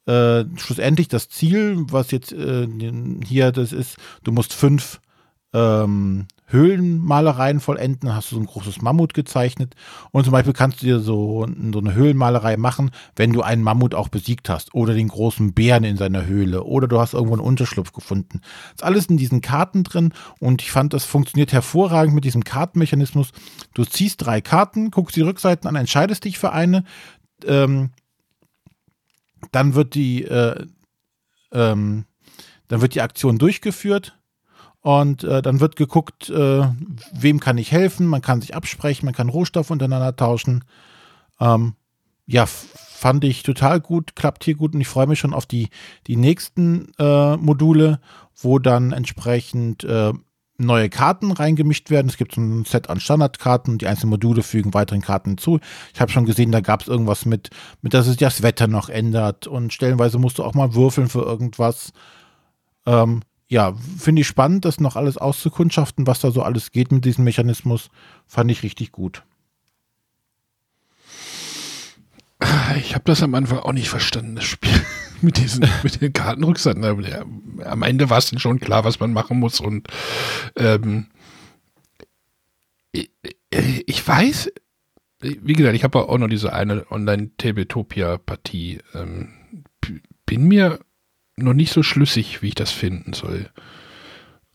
äh, schlussendlich das Ziel, was jetzt äh, hier das ist, du musst fünf ähm, Höhlenmalereien vollenden, hast du so ein großes Mammut gezeichnet und zum Beispiel kannst du dir so, so eine Höhlenmalerei machen, wenn du einen Mammut auch besiegt hast oder den großen Bären in seiner Höhle oder du hast irgendwo einen Unterschlupf gefunden. Das ist alles in diesen Karten drin und ich fand, das funktioniert hervorragend mit diesem Kartenmechanismus. Du ziehst drei Karten, guckst die Rückseiten an, entscheidest dich für eine, ähm, dann wird die, äh, ähm, dann wird die Aktion durchgeführt und äh, dann wird geguckt, äh, wem kann ich helfen. Man kann sich absprechen, man kann Rohstoffe untereinander tauschen. Ähm, ja, fand ich total gut, klappt hier gut und ich freue mich schon auf die, die nächsten äh, Module, wo dann entsprechend äh, neue Karten reingemischt werden. Es gibt so ein Set an Standardkarten und die einzelnen Module fügen weiteren Karten hinzu. Ich habe schon gesehen, da gab es irgendwas mit, mit, dass sich das Wetter noch ändert und stellenweise musst du auch mal würfeln für irgendwas. Ähm, ja, finde ich spannend, das noch alles auszukundschaften, was da so alles geht mit diesem Mechanismus. Fand ich richtig gut. Ich habe das am Anfang auch nicht verstanden, das Spiel (laughs) mit diesen mit den Kartenrückseiten. Am Ende war es dann schon klar, was man machen muss. Und ähm, ich weiß, wie gesagt, ich habe auch noch diese eine Online-Tabletopia-Partie. Ähm, bin mir noch nicht so schlüssig, wie ich das finden soll.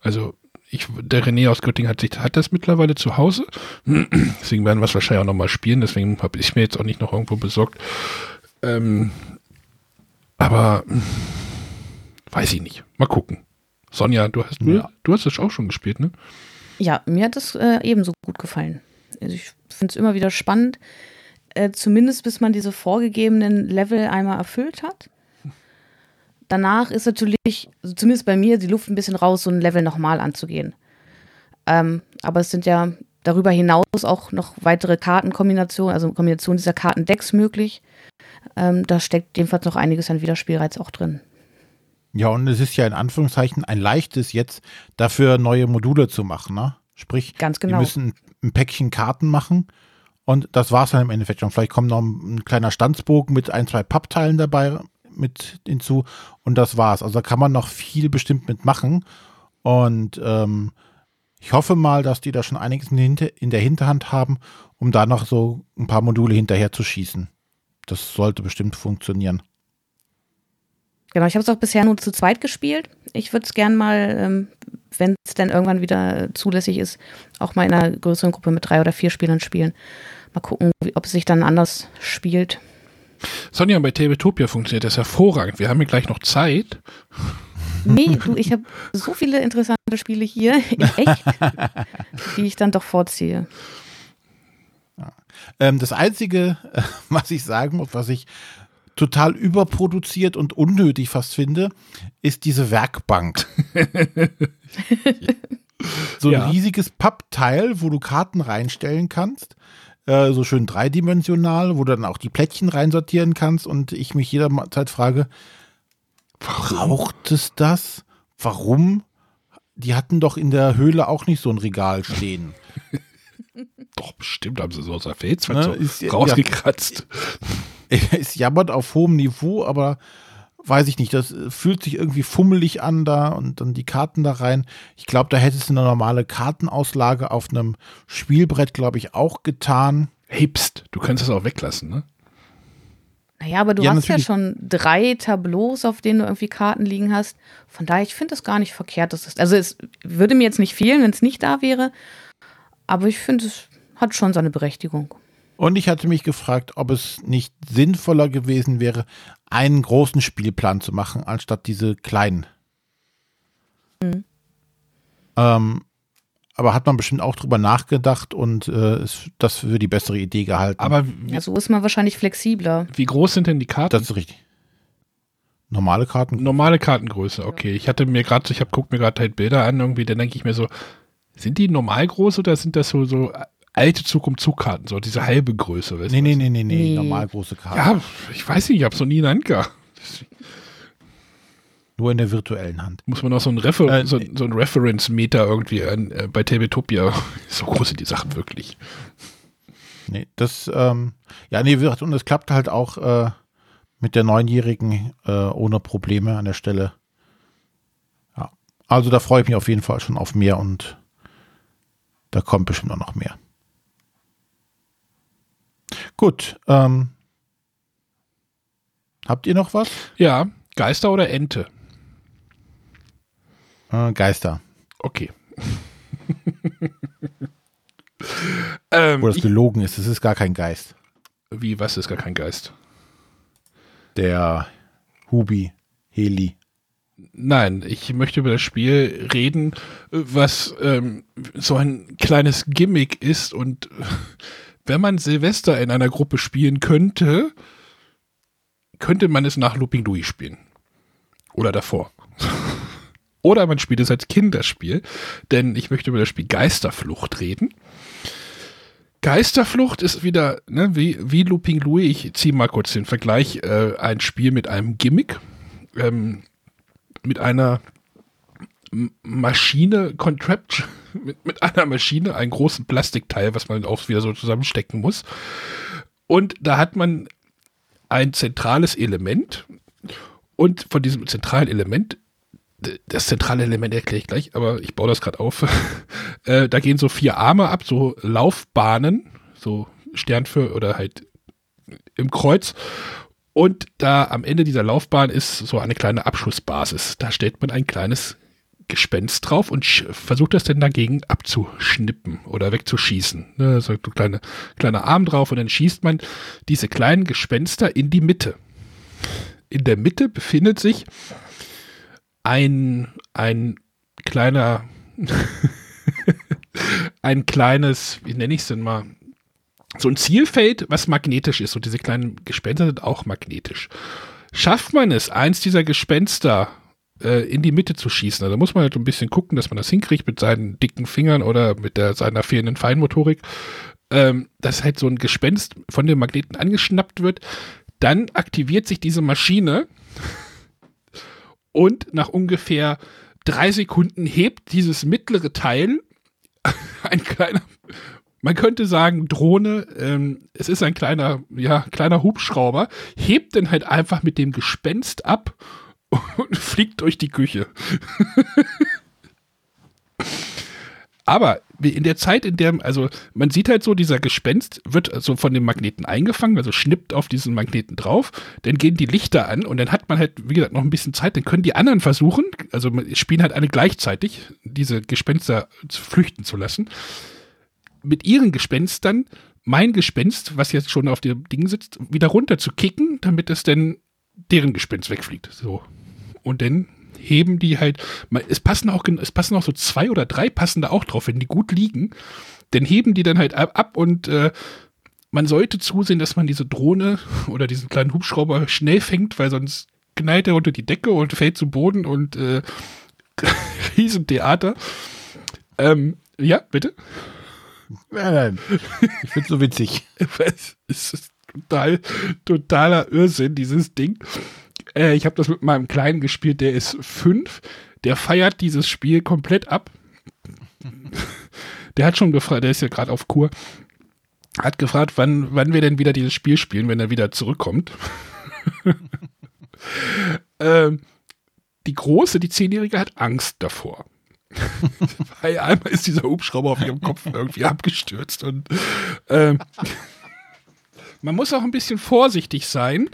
Also, ich, der René aus Göttingen hat, sich, hat das mittlerweile zu Hause. (clears throat) deswegen werden wir es wahrscheinlich auch nochmal spielen. Deswegen habe ich mir jetzt auch nicht noch irgendwo besorgt. Ähm, aber weiß ich nicht. Mal gucken. Sonja, du hast, ja. du hast das auch schon gespielt, ne? Ja, mir hat das äh, ebenso gut gefallen. Also ich finde es immer wieder spannend, äh, zumindest bis man diese vorgegebenen Level einmal erfüllt hat danach ist natürlich, also zumindest bei mir, die Luft ein bisschen raus, so ein Level nochmal anzugehen. Ähm, aber es sind ja darüber hinaus auch noch weitere Kartenkombinationen, also Kombinationen dieser Kartendecks möglich. Ähm, da steckt jedenfalls noch einiges an Wiederspielreiz auch drin. Ja, und es ist ja in Anführungszeichen ein leichtes jetzt, dafür neue Module zu machen. Ne? Sprich, Ganz genau. wir müssen ein Päckchen Karten machen und das war es dann im Endeffekt schon. Vielleicht kommt noch ein kleiner Stanzbogen mit ein, zwei Pappteilen dabei mit hinzu und das war's. Also da kann man noch viel bestimmt mitmachen und ähm, ich hoffe mal, dass die da schon einiges in, der Hinterhand haben, um da noch so ein paar Module hinterher zu schießen. Das sollte bestimmt funktionieren. Genau, ich habe es auch bisher nur zu zweit gespielt. Ich würde es gern mal, ähm, wenn es dann irgendwann wieder zulässig ist, auch mal in einer größeren Gruppe mit drei oder vier Spielern spielen. Mal gucken, ob es sich dann anders spielt. Sonja, bei Tabletopia funktioniert das hervorragend. Wir haben hier gleich noch Zeit. Nee, du, ich habe so viele interessante Spiele hier in echt, (laughs) die ich dann doch vorziehe. Ja. Ähm, das Einzige, (laughs) was ich sagen muss, was ich total überproduziert und unnötig fast finde, ist diese Werkbank. (laughs) so ein ja. riesiges Pappteil, wo du Karten reinstellen kannst. Äh, so schön dreidimensional, wo du dann auch die Plättchen reinsortieren kannst und ich mich jederzeit frage, braucht es das? Warum die hatten doch in der Höhle auch nicht so ein Regal stehen. (laughs) Doch, bestimmt haben sie so aus der Fels Ne, so ist- ja- rausgekratzt. (laughs) es jammert auf hohem Niveau, aber weiß ich nicht, das äh, fühlt sich irgendwie fummelig an da und dann die Karten da rein. Ich glaube, da hätte es eine normale Kartenauslage auf einem Spielbrett, glaube ich, auch getan. Hey, pst, du kannst das auch weglassen, ne? Naja, aber du Ja, hast ja natürlich. schon drei Tableaus, auf denen du irgendwie Karten liegen hast. Von daher, ich finde das gar nicht verkehrt. Das ist, also es würde mir jetzt nicht fehlen, wenn es nicht da wäre. Aber ich finde, es hat schon seine Berechtigung. Und ich hatte mich gefragt, ob es nicht sinnvoller gewesen wäre, einen großen Spielplan zu machen, anstatt diese kleinen. Ähm, aber hat man bestimmt auch drüber nachgedacht und äh, ist das für die bessere Idee gehalten. Aber wie, Ja, so ist man wahrscheinlich flexibler. wie groß sind denn die Karten? das ist richtig. Normale Karten. Normale Kartengröße, okay. Ich hatte mir gerade, ich habe guckt mir gerade halt Bilder an, irgendwie, dann denke ich mir so, sind die normal groß oder sind das so, so alte Zug um Zug Karten, so diese halbe Größe? Weißt Nee, du nee, nee, nee, nee, Nee. normal große Karten. Ja, ich weiß nicht, ich habe es noch nie in der Hand gehabt. Nur in der virtuellen Hand. Muss man noch so ein, Refer Äh, so, so ein Reference-Meter irgendwie an, äh, bei Tabletopia. (laughs) So groß sind die Sachen wirklich. Nee, das, ähm, ja, nee, gesagt, und es klappt halt auch äh, mit der Neunjährigen äh, ohne Probleme an der Stelle. Ja, also da freue ich mich auf jeden Fall schon auf mehr und da kommt bestimmt auch noch mehr. Gut, ähm, habt ihr noch was? Ja, Geister oder Ente? Äh, Geister, Okay. (laughs) ähm, wo das gelogen ist, es ist gar kein Geist. wie, was ist gar kein Geist? Der Hubi, Heli. Nein, ich möchte über das Spiel reden, was ähm, so ein kleines Gimmick ist und wenn man Silvester in einer Gruppe spielen könnte, könnte man es nach Looping Louis spielen. Oder davor. (laughs) Oder man spielt es als Kinderspiel, denn ich möchte über das Spiel Geisterflucht reden. Geisterflucht ist wieder, ne, wie, wie Looping Louis, ich ziehe mal kurz den Vergleich, äh, ein Spiel mit einem Gimmick. Ähm, mit einer Maschine, Contraption, mit, mit einer Maschine, einen großen Plastikteil, was man auch wieder so zusammenstecken muss. Und da hat man ein zentrales Element. Und von diesem zentralen Element, das zentrale Element erkläre ich gleich, aber ich baue das gerade auf. (laughs) äh, da gehen so vier Arme ab, so Laufbahnen, so Stern für oder halt im Kreuz. Und da am Ende dieser Laufbahn ist so eine kleine Abschussbasis. Da stellt man ein kleines Gespenst drauf und versucht das dann dagegen abzuschnippen oder wegzuschießen. Ne, so ein kleine, kleiner Arm drauf und dann schießt man diese kleinen Gespenster in die Mitte. In der Mitte befindet sich ein, ein kleiner, (laughs) ein kleines, wie nenne ich es denn mal, so ein Zielfeld, was magnetisch ist. Und diese kleinen Gespenster sind auch magnetisch. Schafft man es, eins dieser Gespenster äh, in die Mitte zu schießen, also muss man halt ein bisschen gucken, dass man das hinkriegt mit seinen dicken Fingern oder mit der, seiner fehlenden Feinmotorik, ähm, dass halt so ein Gespenst von dem Magneten angeschnappt wird. Dann aktiviert sich diese Maschine und nach ungefähr drei Sekunden hebt dieses mittlere Teil (laughs) ein kleiner, man könnte sagen Drohne, ähm, es ist ein kleiner, ja, kleiner Hubschrauber, hebt dann halt einfach mit dem Gespenst ab und (laughs) fliegt durch die Küche. (laughs) Aber in der Zeit, in der, also man sieht halt so, dieser Gespenst wird also von dem Magneten eingefangen, also schnippt auf diesen Magneten drauf, dann gehen die Lichter an und dann hat man halt, wie gesagt, noch ein bisschen Zeit, dann können die anderen versuchen, also spielen halt alle gleichzeitig, diese Gespenster flüchten zu lassen. Mit ihren Gespenstern mein Gespenst, was jetzt schon auf dem Ding sitzt, wieder runter zu kicken, damit es dann deren Gespenst wegfliegt. So. Und dann heben die halt, es passen auch, es passen auch so zwei oder drei passen da auch drauf, wenn die gut liegen, dann heben die dann halt ab, ab und äh, man sollte zusehen, dass man diese Drohne oder diesen kleinen Hubschrauber schnell fängt, weil sonst knallt er unter die Decke und fällt zu Boden und äh, (laughs) Riesentheater. Ähm, ja, bitte. Nein, nein. Ich finde so witzig. (laughs) Es ist total, totaler Irrsinn, dieses Ding. Äh, ich habe das mit meinem Kleinen gespielt, der ist fünf. der feiert dieses Spiel komplett ab. Der hat schon gefragt, der ist ja gerade auf Kur, hat gefragt, wann, wann wir denn wieder dieses Spiel spielen, wenn er wieder zurückkommt. (laughs) ähm, die Große, die Zehnjährige, hat Angst davor. (laughs) Weil einmal ist dieser Hubschrauber auf ihrem Kopf irgendwie abgestürzt und ähm, man muss auch ein bisschen vorsichtig sein,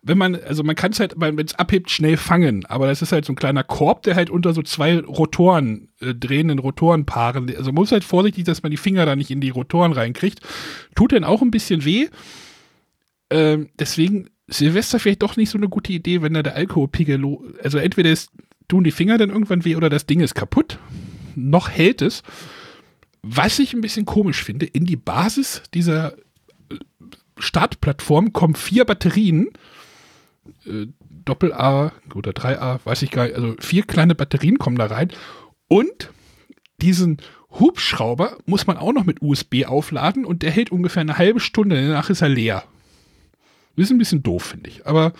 wenn man, also man kann es halt, wenn es abhebt, schnell fangen, aber das ist halt so ein kleiner Korb, der halt unter so zwei Rotoren, äh, drehenden Rotorenpaaren, also man muss halt vorsichtig, dass man die Finger da nicht in die Rotoren reinkriegt. Tut dann auch ein bisschen weh. Ähm, deswegen Silvester vielleicht doch nicht so eine gute Idee, wenn da der Alkoholpegel, also entweder ist, tun die Finger dann irgendwann weh oder das Ding ist kaputt, noch hält es. Was ich ein bisschen komisch finde, in die Basis dieser Startplattform kommen vier Batterien, äh, Doppel-A oder 3A, weiß ich gar nicht, also vier kleine Batterien kommen da rein und diesen Hubschrauber muss man auch noch mit USB aufladen und der hält ungefähr eine halbe Stunde, danach ist er leer. Das ist ein bisschen doof, finde ich. Aber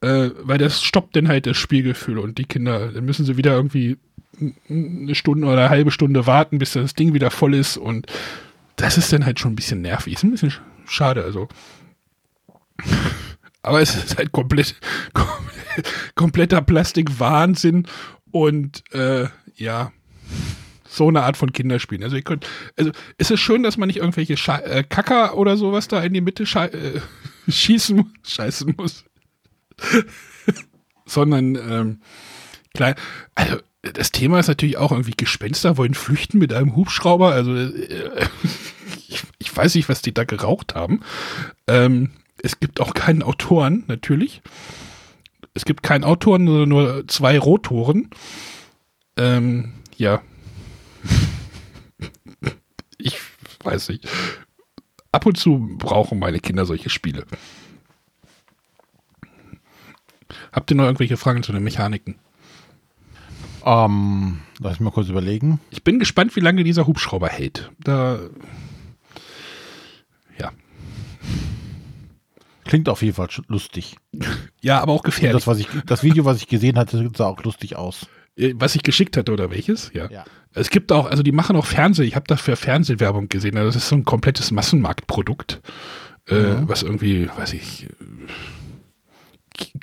äh, weil das stoppt dann halt das Spielgefühl und die Kinder, dann müssen sie wieder irgendwie eine Stunde oder eine halbe Stunde warten, bis das Ding wieder voll ist und das ist dann halt schon ein bisschen nervig. Ist ein bisschen schade, also. Aber es ist halt komplett, kompletter Plastikwahnsinn und äh, ja, so eine Art von Kinderspielen. Also ihr könnt, also es ist schön, dass man nicht irgendwelche Scha äh, Kacker oder sowas da in die Mitte äh, (laughs) schießen, scheißen muss. (laughs) Sondern, ähm, klein, also das Thema ist natürlich auch irgendwie Gespenster wollen flüchten mit einem Hubschrauber. Also äh, ich, weiß nicht, was die da geraucht haben. Ähm, es gibt auch keinen Autoren, natürlich. Es gibt keinen Autoren, sondern nur zwei Rotoren. Ähm, ja. (laughs) ich weiß nicht ab und zu brauchen meine Kinder solche Spiele. Habt ihr noch irgendwelche Fragen zu den Mechaniken? Ähm, lass mich mal kurz überlegen. Ich bin gespannt, wie lange dieser Hubschrauber hält. Da. Klingt auf jeden Fall lustig. Ja, aber auch gefährlich. Das, was ich, das Video, was ich gesehen hatte, sah auch lustig aus. Äh, was ich geschickt hatte oder welches? Ja. ja. Es gibt auch, also die machen auch Fernseh, ich habe dafür Fernsehwerbung gesehen, also das ist so ein komplettes Massenmarktprodukt, äh, mhm. was irgendwie, weiß ich,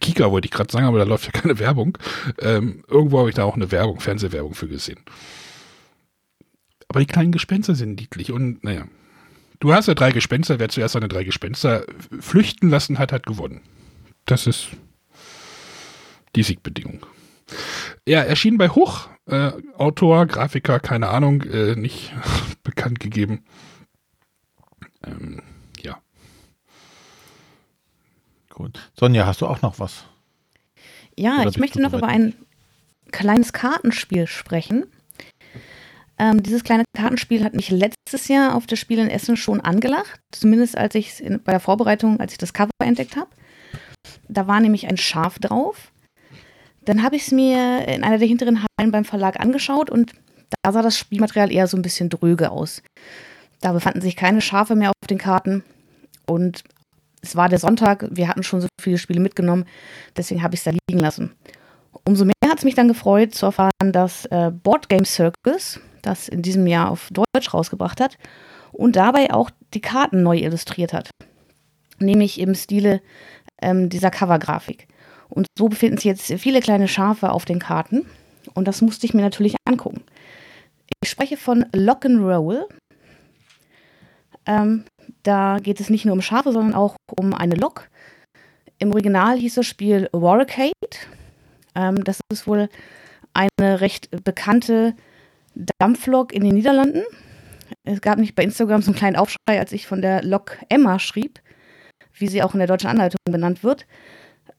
Kika wollte ich gerade sagen, aber da läuft ja keine Werbung. Ähm, irgendwo habe ich da auch eine Werbung, Fernsehwerbung für gesehen. Aber die kleinen Gespenster sind niedlich und naja. Du hast ja drei Gespenster, wer zuerst seine drei Gespenster flüchten lassen hat, hat gewonnen. Das ist die Siegbedingung. Ja, erschien bei Hoch. Äh, Autor, Grafiker, keine Ahnung, äh, nicht (laughs) bekannt gegeben. Ähm, ja. Gut. Sonja, hast du auch noch was? Ja, Oder ich möchte noch über ein kleines Kartenspiel sprechen. Ähm, dieses kleine Kartenspiel hat mich letztes Jahr auf das Spiel in Essen schon angelacht. Zumindest als ich bei der Vorbereitung, als ich das Cover entdeckt habe. Da war nämlich ein Schaf drauf dann habe ich es mir in einer der hinteren Hallen beim Verlag angeschaut und da sah das Spielmaterial eher so ein bisschen dröge aus. Da befanden sich keine Schafe mehr auf den Karten und es war der Sonntag, wir hatten schon so viele Spiele mitgenommen, deswegen habe ich es da liegen lassen. Umso mehr hat es mich dann gefreut zu erfahren, dass äh, Board Game Circus das in diesem Jahr auf Deutsch rausgebracht hat und dabei auch die Karten neu illustriert hat. Nämlich im Stile ähm, dieser Covergrafik. Und so befinden sich jetzt viele kleine Schafe auf den Karten. Und das musste ich mir natürlich angucken. Ich spreche von Lock'n'Roll. Ähm, da geht es nicht nur um Schafe, sondern auch um eine Lok. Im Original hieß das Spiel Warricade. Ähm, das ist wohl eine recht bekannte Dampflok in den Niederlanden. Es gab nicht bei Instagram so einen kleinen Aufschrei, als ich von der Lok Emma schrieb, wie sie auch in der deutschen Anleitung benannt wird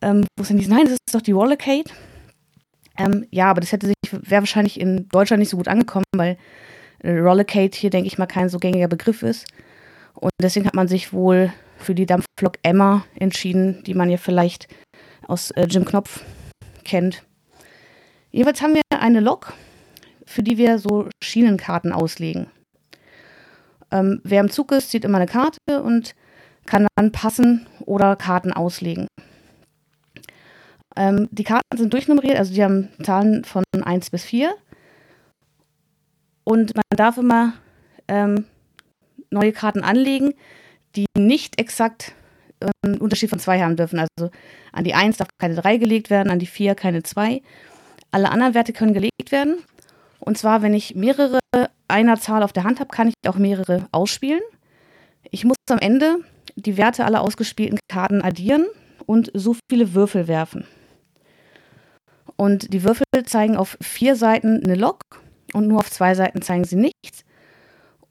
ähm, wo es dann hieß, nein, das ist doch die Rollercade. Ähm, ja, aber das hätte sich, wäre wahrscheinlich in Deutschland nicht so gut angekommen, weil äh, Rollercade hier, denke ich mal, kein so gängiger Begriff ist. Und deswegen hat man sich wohl für die Dampflok Emma entschieden, die man ja vielleicht aus äh, Jim Knopf kennt. Jeweils haben wir eine Lok, für die wir so Schienenkarten auslegen. Ähm, wer im Zug ist, zieht immer eine Karte und kann dann passen oder Karten auslegen. Ähm, die Karten sind durchnummeriert, also die haben Zahlen von 1 bis 4. Und man darf immer ähm, neue Karten anlegen, die nicht exakt einen Unterschied von 2 haben dürfen. Also an die 1 darf keine 3 gelegt werden, an die 4 keine 2. Alle anderen Werte können gelegt werden. Und zwar, wenn ich mehrere einer Zahl auf der Hand habe, kann ich auch mehrere ausspielen. Ich muss am Ende die Werte aller ausgespielten Karten addieren und so viele Würfel werfen. Und die Würfel zeigen auf vier Seiten eine Lok und nur auf zwei Seiten zeigen sie nichts.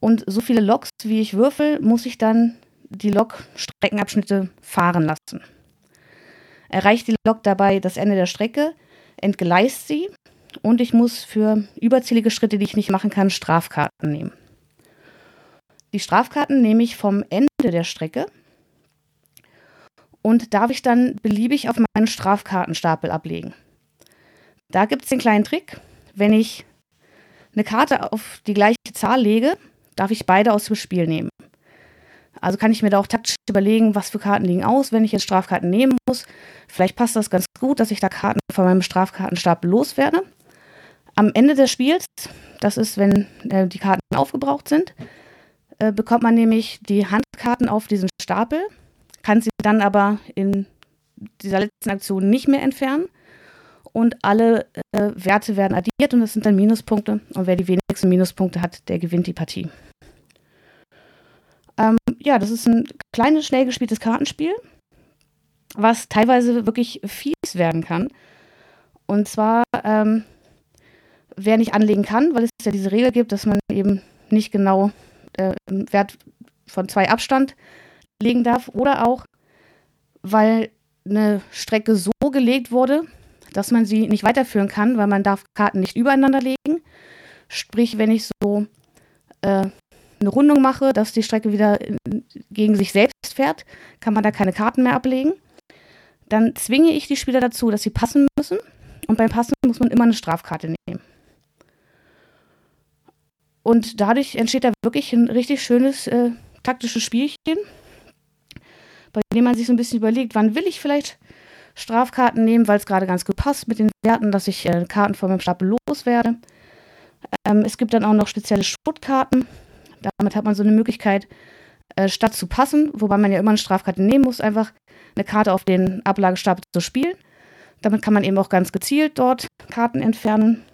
Und so viele Loks, wie ich würfel, muss ich dann die Lok-Streckenabschnitte fahren lassen. Erreicht die Lok dabei das Ende der Strecke, entgleist sie und ich muss für überzählige Schritte, die ich nicht machen kann, Strafkarten nehmen. Die Strafkarten nehme ich vom Ende der Strecke und darf ich dann beliebig auf meinen Strafkartenstapel ablegen. Da gibt es den kleinen Trick. Wenn ich eine Karte auf die gleiche Zahl lege, darf ich beide aus dem Spiel nehmen. Also kann ich mir da auch taktisch überlegen, was für Karten liegen aus, wenn ich jetzt Strafkarten nehmen muss. Vielleicht passt das ganz gut, dass ich da Karten von meinem Strafkartenstapel loswerde. Am Ende des Spiels, das ist, wenn äh, die Karten aufgebraucht sind, äh, bekommt man nämlich die Handkarten auf diesen Stapel, kann sie dann aber in dieser letzten Aktion nicht mehr entfernen und alle äh, Werte werden addiert und das sind dann Minuspunkte und wer die wenigsten Minuspunkte hat, der gewinnt die Partie. Ja, das ist ein kleines, schnell gespieltes Kartenspiel, was teilweise wirklich fies werden kann. Und zwar ähm, wer nicht anlegen kann, weil es ja diese Regel gibt, dass man eben nicht genau äh, Wert von zwei Abstand legen darf. Oder auch, weil eine Strecke so gelegt wurde, dass man sie nicht weiterführen kann, weil man darf Karten nicht übereinander legen. Sprich, wenn ich so äh, eine Rundung mache, dass die Strecke wieder gegen sich selbst fährt, kann man da keine Karten mehr ablegen. Dann zwinge ich die Spieler dazu, dass sie passen müssen. Und beim Passen muss man immer eine Strafkarte nehmen. Und dadurch entsteht da wirklich ein richtig schönes äh, taktisches Spielchen, bei dem man sich so ein bisschen überlegt, wann will ich vielleicht Strafkarten nehmen, weil es gerade ganz gut passt mit den Werten, dass ich äh, Karten von meinem Stapel loswerde. Ähm, es gibt dann auch noch spezielle Schuttkarten. Damit hat man so eine Möglichkeit, äh, statt zu passen, wobei man ja immer eine Strafkarte nehmen muss, einfach eine Karte auf den Ablagestapel zu spielen. Damit kann man eben auch ganz gezielt dort Karten entfernen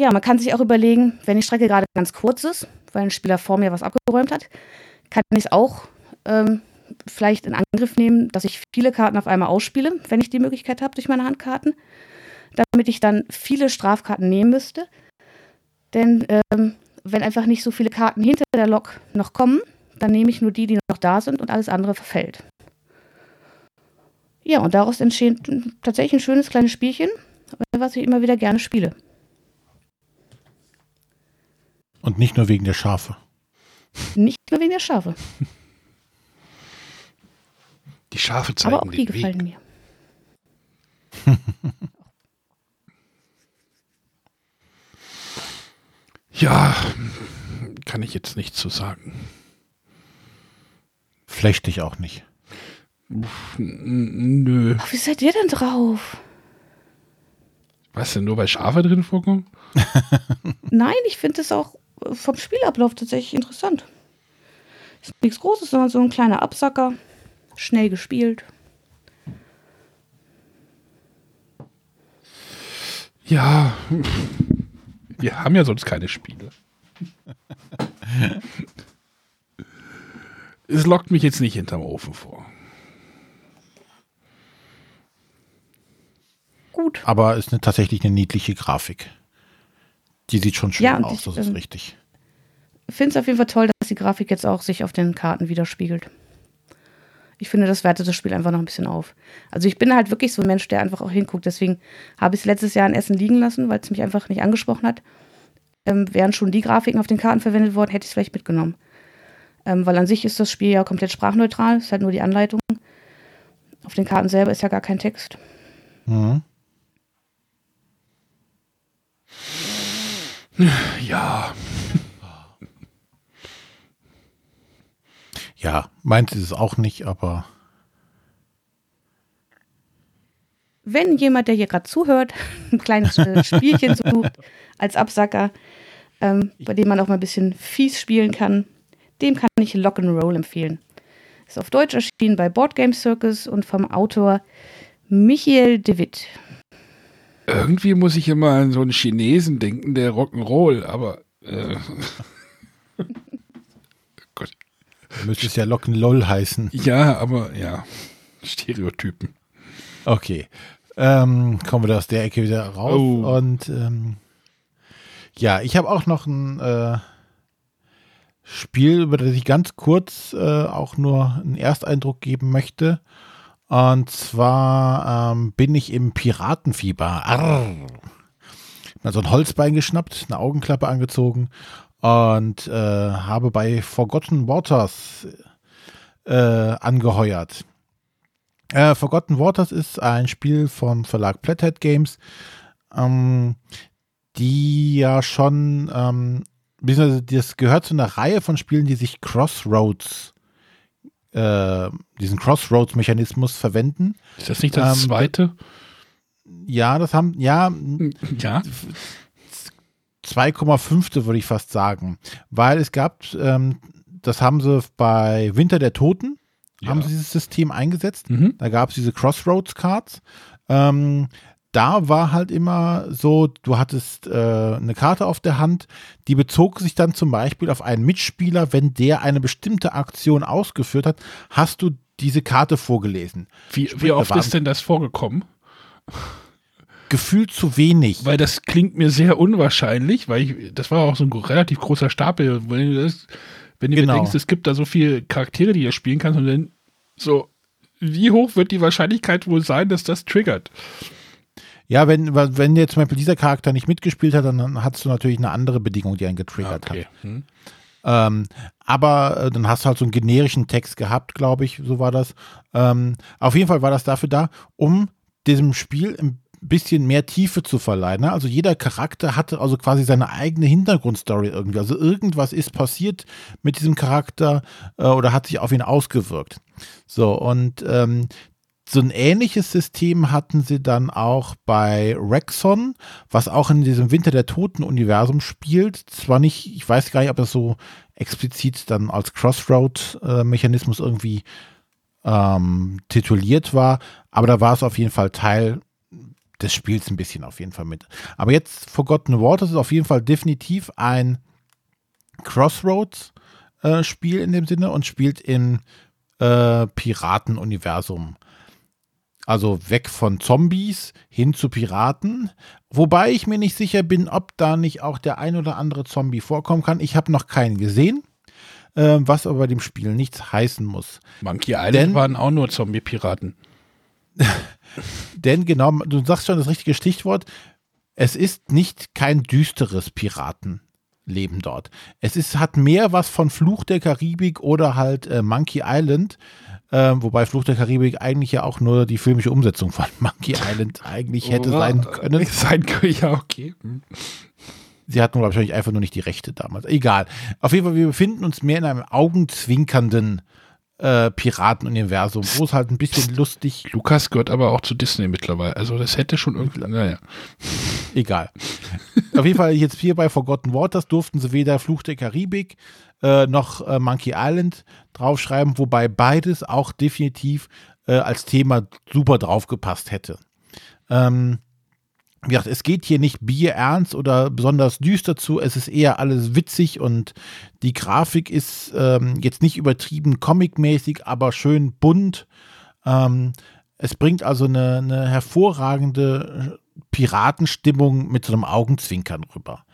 ja, man kann sich auch überlegen, wenn die Strecke gerade ganz kurz ist, weil ein Spieler vor mir was abgeräumt hat, kann ich es auch ähm, vielleicht in Angriff nehmen, dass ich viele Karten auf einmal ausspiele, wenn ich die Möglichkeit habe durch meine Handkarten, damit ich dann viele Strafkarten nehmen müsste. Denn ähm, wenn einfach nicht so viele Karten hinter der Lok noch kommen, dann nehme ich nur die, die noch da sind und alles andere verfällt. Ja, und daraus entsteht tatsächlich ein schönes kleines Spielchen, was ich immer wieder gerne spiele. Und nicht nur wegen der Schafe. Nicht nur wegen der Schafe. Die Schafe zeigen Aber auch die gefallen Weg. mir. (laughs) Ja, kann ich jetzt nichts zu sagen. Flecht dich auch nicht. Nö. Ach, wie seid ihr denn drauf? Was denn, nur weil Schafe drin vorkommen? (laughs) Nein, ich finde es auch vom Spielablauf tatsächlich interessant. Ist nichts Großes, sondern so ein kleiner Absacker. Schnell gespielt. Ja, wir haben ja sonst keine Spiele. es lockt mich jetzt nicht hinterm Ofen vor. Gut. Aber es ist eine, tatsächlich eine niedliche Grafik. Die sieht schon schön Ja, und aus, ich, das ist ähm, richtig. finde es auf jeden Fall toll, dass die Grafik jetzt auch sich auf den Karten widerspiegelt. Ich finde, das wertet das Spiel einfach noch ein bisschen auf. Also ich bin halt wirklich so ein Mensch, der einfach auch hinguckt. Deswegen habe ich es letztes Jahr in Essen liegen lassen, weil es mich einfach nicht angesprochen hat. Ähm, wären schon die Grafiken auf den Karten verwendet worden, hätte ich es vielleicht mitgenommen. Ähm, weil an sich ist das Spiel ja komplett sprachneutral, ist halt nur die Anleitung. Auf den Karten selber ist ja gar kein Text. Mhm. Ja, Ja, meins ist es auch nicht, aber wenn jemand, der hier gerade zuhört, (laughs) ein kleines äh, Spielchen sucht als Absacker, ähm, bei dem man auch mal ein bisschen fies spielen kann, dem kann ich Lock'n'Roll empfehlen. Ist auf Deutsch erschienen bei Board Game Circus und vom Autor Michael de Witt. Irgendwie muss ich immer an so einen Chinesen denken, der Rock'n'Roll, aber. Äh. Müsste es ja Lock'n'Loll heißen. Ja, aber ja. Stereotypen. Okay. Ähm, kommen wir da aus der Ecke wieder raus. Oh. Und ähm, ja, ich habe auch noch ein äh, Spiel, über das ich ganz kurz äh, auch nur einen Ersteindruck geben möchte. Und zwar ähm, bin ich im Piratenfieber. Arr. Also ein Holzbein geschnappt, eine Augenklappe angezogen und äh, habe bei Forgotten Waters äh, angeheuert. Äh, Forgotten Waters ist ein Spiel vom Verlag Flathead Games, ähm, die ja schon, ähm, das gehört zu einer Reihe von Spielen, die sich Crossroads, äh, diesen Crossroads-Mechanismus verwenden. Ist das nicht das ähm, zweite? Ja, das haben, ja, ja. 2,5 würde ich fast sagen, weil es gab, ähm, das haben sie bei Winter der Toten, ja. haben sie dieses System eingesetzt. Mhm. Da gab es diese Crossroads-Cards. Ähm, da war halt immer so, du hattest äh, eine Karte auf der Hand, die bezog sich dann zum Beispiel auf einen Mitspieler, wenn der eine bestimmte Aktion ausgeführt hat, hast du diese Karte vorgelesen. Wie, Sprich, wie oft ist denn das vorgekommen? Gefühlt zu wenig. Weil das klingt mir sehr unwahrscheinlich, weil ich, das war auch so ein relativ großer Stapel. Wenn du das wenn du genau. denkst, es gibt da so viele Charaktere, die du spielen kannst und dann so, wie hoch wird die Wahrscheinlichkeit wohl sein, dass das triggert? Ja, wenn, wenn jetzt zum Beispiel dieser Charakter nicht mitgespielt hat, dann hast du natürlich eine andere Bedingung, die einen getriggert okay. hat. Hm. Ähm, aber äh, dann hast du halt so einen generischen Text gehabt, glaube ich, so war das. Ähm, auf jeden Fall war das dafür da, um diesem Spiel ein bisschen mehr Tiefe zu verleihen. Ne? Also jeder Charakter hatte also quasi seine eigene Hintergrundstory irgendwie. Also irgendwas ist passiert mit diesem Charakter äh, oder hat sich auf ihn ausgewirkt. So, und ähm, so ein ähnliches System hatten sie dann auch bei Rexon, was auch in diesem Winter der Toten-Universum spielt. Zwar nicht, ich weiß gar nicht, ob das so explizit dann als Crossroad-Mechanismus irgendwie ähm, tituliert war, aber da war es auf jeden Fall Teil des Spiels ein bisschen auf jeden Fall mit. Aber jetzt Forgotten Waters ist auf jeden Fall definitiv ein Crossroads-Spiel äh, in dem Sinne und spielt im äh, Piratenuniversum. Also weg von Zombies hin zu Piraten. Wobei ich mir nicht sicher bin, ob da nicht auch der ein oder andere Zombie vorkommen kann. Ich habe noch keinen gesehen, äh, was aber bei dem Spiel nichts heißen muss. Monkey Island Denn, waren auch nur Zombie-Piraten. (laughs) Denn genau, du sagst schon das richtige Stichwort. Es ist nicht kein düsteres Piratenleben dort. Es ist, hat mehr was von Fluch der Karibik oder halt äh, Monkey Island. Äh, wobei Fluch der Karibik eigentlich ja auch nur die filmische Umsetzung von (laughs) Monkey Island eigentlich hätte oh, sein können. (laughs) Sein können, ja, okay. Hm. Sie hatten wahrscheinlich einfach nur nicht die Rechte damals. Egal. Auf jeden Fall, wir befinden uns mehr in einem augenzwinkernden äh, Piratenuniversum, wo es halt ein bisschen lustig. Lukas gehört aber auch zu Disney mittlerweile. Also das hätte schon irgendwie. Naja. Egal. Auf jeden Fall jetzt hier bei Forgotten Waters durften sie weder Fluch der Karibik äh, noch äh, Monkey Island draufschreiben, wobei beides auch definitiv äh, als Thema super draufgepasst hätte. Ähm, wie gesagt, es geht hier nicht bierernst oder besonders düster zu, es ist eher alles witzig und die Grafik ist ähm, jetzt nicht übertrieben comicmäßig, aber schön bunt. Ähm, es bringt also eine, eine, hervorragende Piratenstimmung mit so einem Augenzwinkern rüber.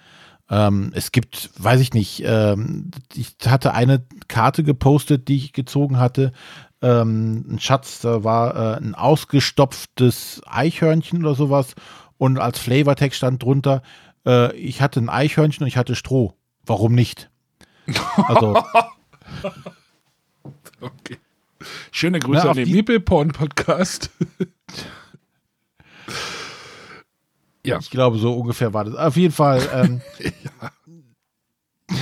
Ähm, es gibt, weiß ich nicht, ähm, ich hatte eine Karte gepostet, die ich gezogen hatte. Ähm, ein Schatz, da war äh, ein ausgestopftes Eichhörnchen oder sowas und als Flavortext stand drunter, äh, ich hatte ein Eichhörnchen und ich hatte Stroh. Warum nicht? (laughs) Also. okay. Schöne Grüße Na, an den Meeple Porn Podcast. (laughs) ja. Ich glaube, so ungefähr war das. Auf jeden Fall. Ähm, (laughs) ja.